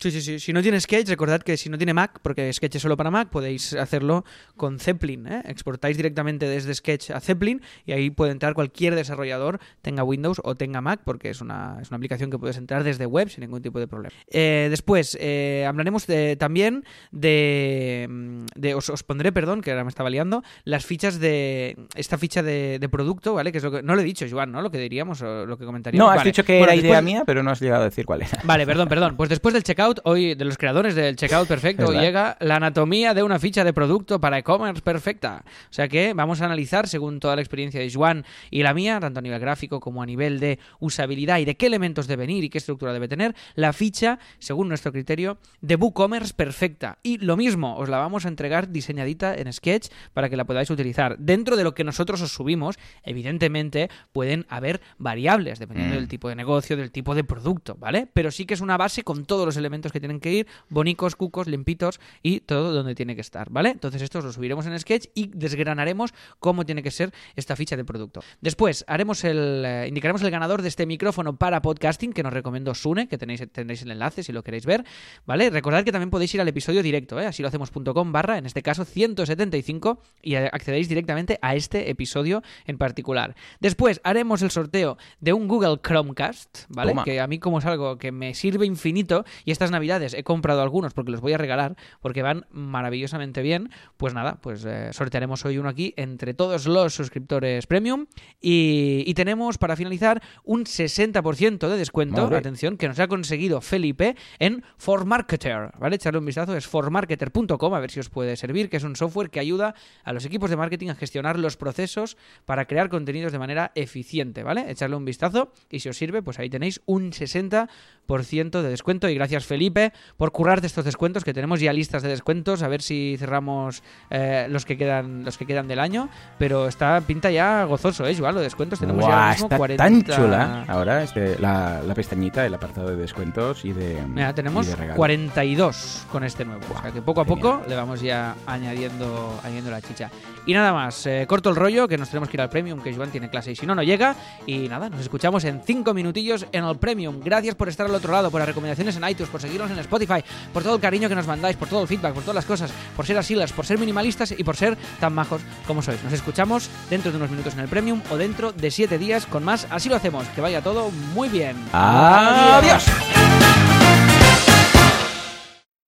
Sí, sí, sí. Si no tiene Sketch, recordad que si no tiene Mac, porque Sketch es solo para Mac, podéis hacerlo con Zeppelin. ¿eh? Exportáis directamente desde Sketch a Zeppelin y ahí puede entrar cualquier desarrollador, tenga Windows o tenga Mac, porque es una, es una aplicación que puedes entrar desde web sin ningún tipo de problema. Eh, después, eh, hablaremos también de... de os, pondré, perdón, que ahora me estaba liando, las fichas de... Esta ficha de, producto, ¿vale? Que es lo que... No lo he dicho, Joan, ¿no? Lo que diríamos o lo que comentaríamos. No, has dicho que era idea mía, pero no has llegado a decir cuál era. Vale, perdón, perdón. Pues después del checkout hoy, de los creadores del Checkout Perfecto, llega la anatomía de una ficha de producto para e-commerce perfecta. O sea que vamos a analizar, según toda la experiencia de Juan y la mía, tanto a nivel gráfico como a nivel de usabilidad y de qué elementos debe venir y qué estructura debe tener, la ficha, según nuestro criterio, de WooCommerce perfecta. Y lo mismo, os la vamos a entregar diseñadita en Sketch para que la podáis utilizar. Dentro de lo que nosotros os subimos, evidentemente pueden haber variables, dependiendo del mm. tipo de negocio, del tipo de producto, ¿vale? Pero sí que es una base con todos los elementos que tienen que ir, bonicos, cucos, limpitos y todo donde tiene que estar, ¿vale? Entonces estos los subiremos en Sketch y desgranaremos cómo tiene que ser esta ficha de producto. Después haremos el, eh, indicaremos el ganador de este micrófono para podcasting que nos recomiendo Sune, que tenéis, tendréis el enlace si lo queréis ver, ¿vale? Recordad que también podéis ir al episodio directo, ¿eh? así lo hacemos.com barra, en este caso 175 y accedéis directamente a este episodio en particular. Después haremos el sorteo de un Google Chromecast, ¿vale? Que a mí como es algo que me sirve infinito y esta estas navidades he comprado algunos porque los voy a regalar, porque van maravillosamente bien, pues nada, pues eh, sortearemos hoy uno aquí entre todos los suscriptores premium y, y tenemos para finalizar un 60% de descuento, Madre. atención, que nos ha conseguido Felipe en ForMarketer, ¿vale? Echarle un vistazo, es formarketer.com, a ver si os puede servir, que es un software que ayuda a los equipos de marketing a gestionar los procesos para crear contenidos de manera eficiente, ¿vale? Echarle un vistazo y si os sirve, pues ahí tenéis un 60% de descuento y gracias Felipe por currarte estos descuentos que tenemos ya listas de descuentos, a ver si cerramos eh, los que quedan los que quedan del año, pero está pinta ya gozoso, ¿eh, Joan? Los descuentos tenemos ya ahora mismo está 40 tan chula ahora este, la, la pestañita, el apartado de descuentos y de. Mira, y tenemos de regalos. 42 con este nuevo. O sea que poco a poco le vamos ya añadiendo, añadiendo la chicha. Y nada más, eh, corto el rollo, que nos tenemos que ir al Premium, que Joan tiene clase y si no, no llega. Y nada, nos escuchamos en 5 minutillos en el Premium. Gracias por estar al otro lado, por las recomendaciones en iTunes, por seguirnos en Spotify, por todo el cariño que nos mandáis, por todo el feedback, por todas las cosas, por ser asilas, por ser minimalistas y por ser tan majos como sois. Nos escuchamos dentro de unos minutos en el Premium o dentro de 7 días con más. Así lo hacemos. Que vaya todo muy bien. Adiós.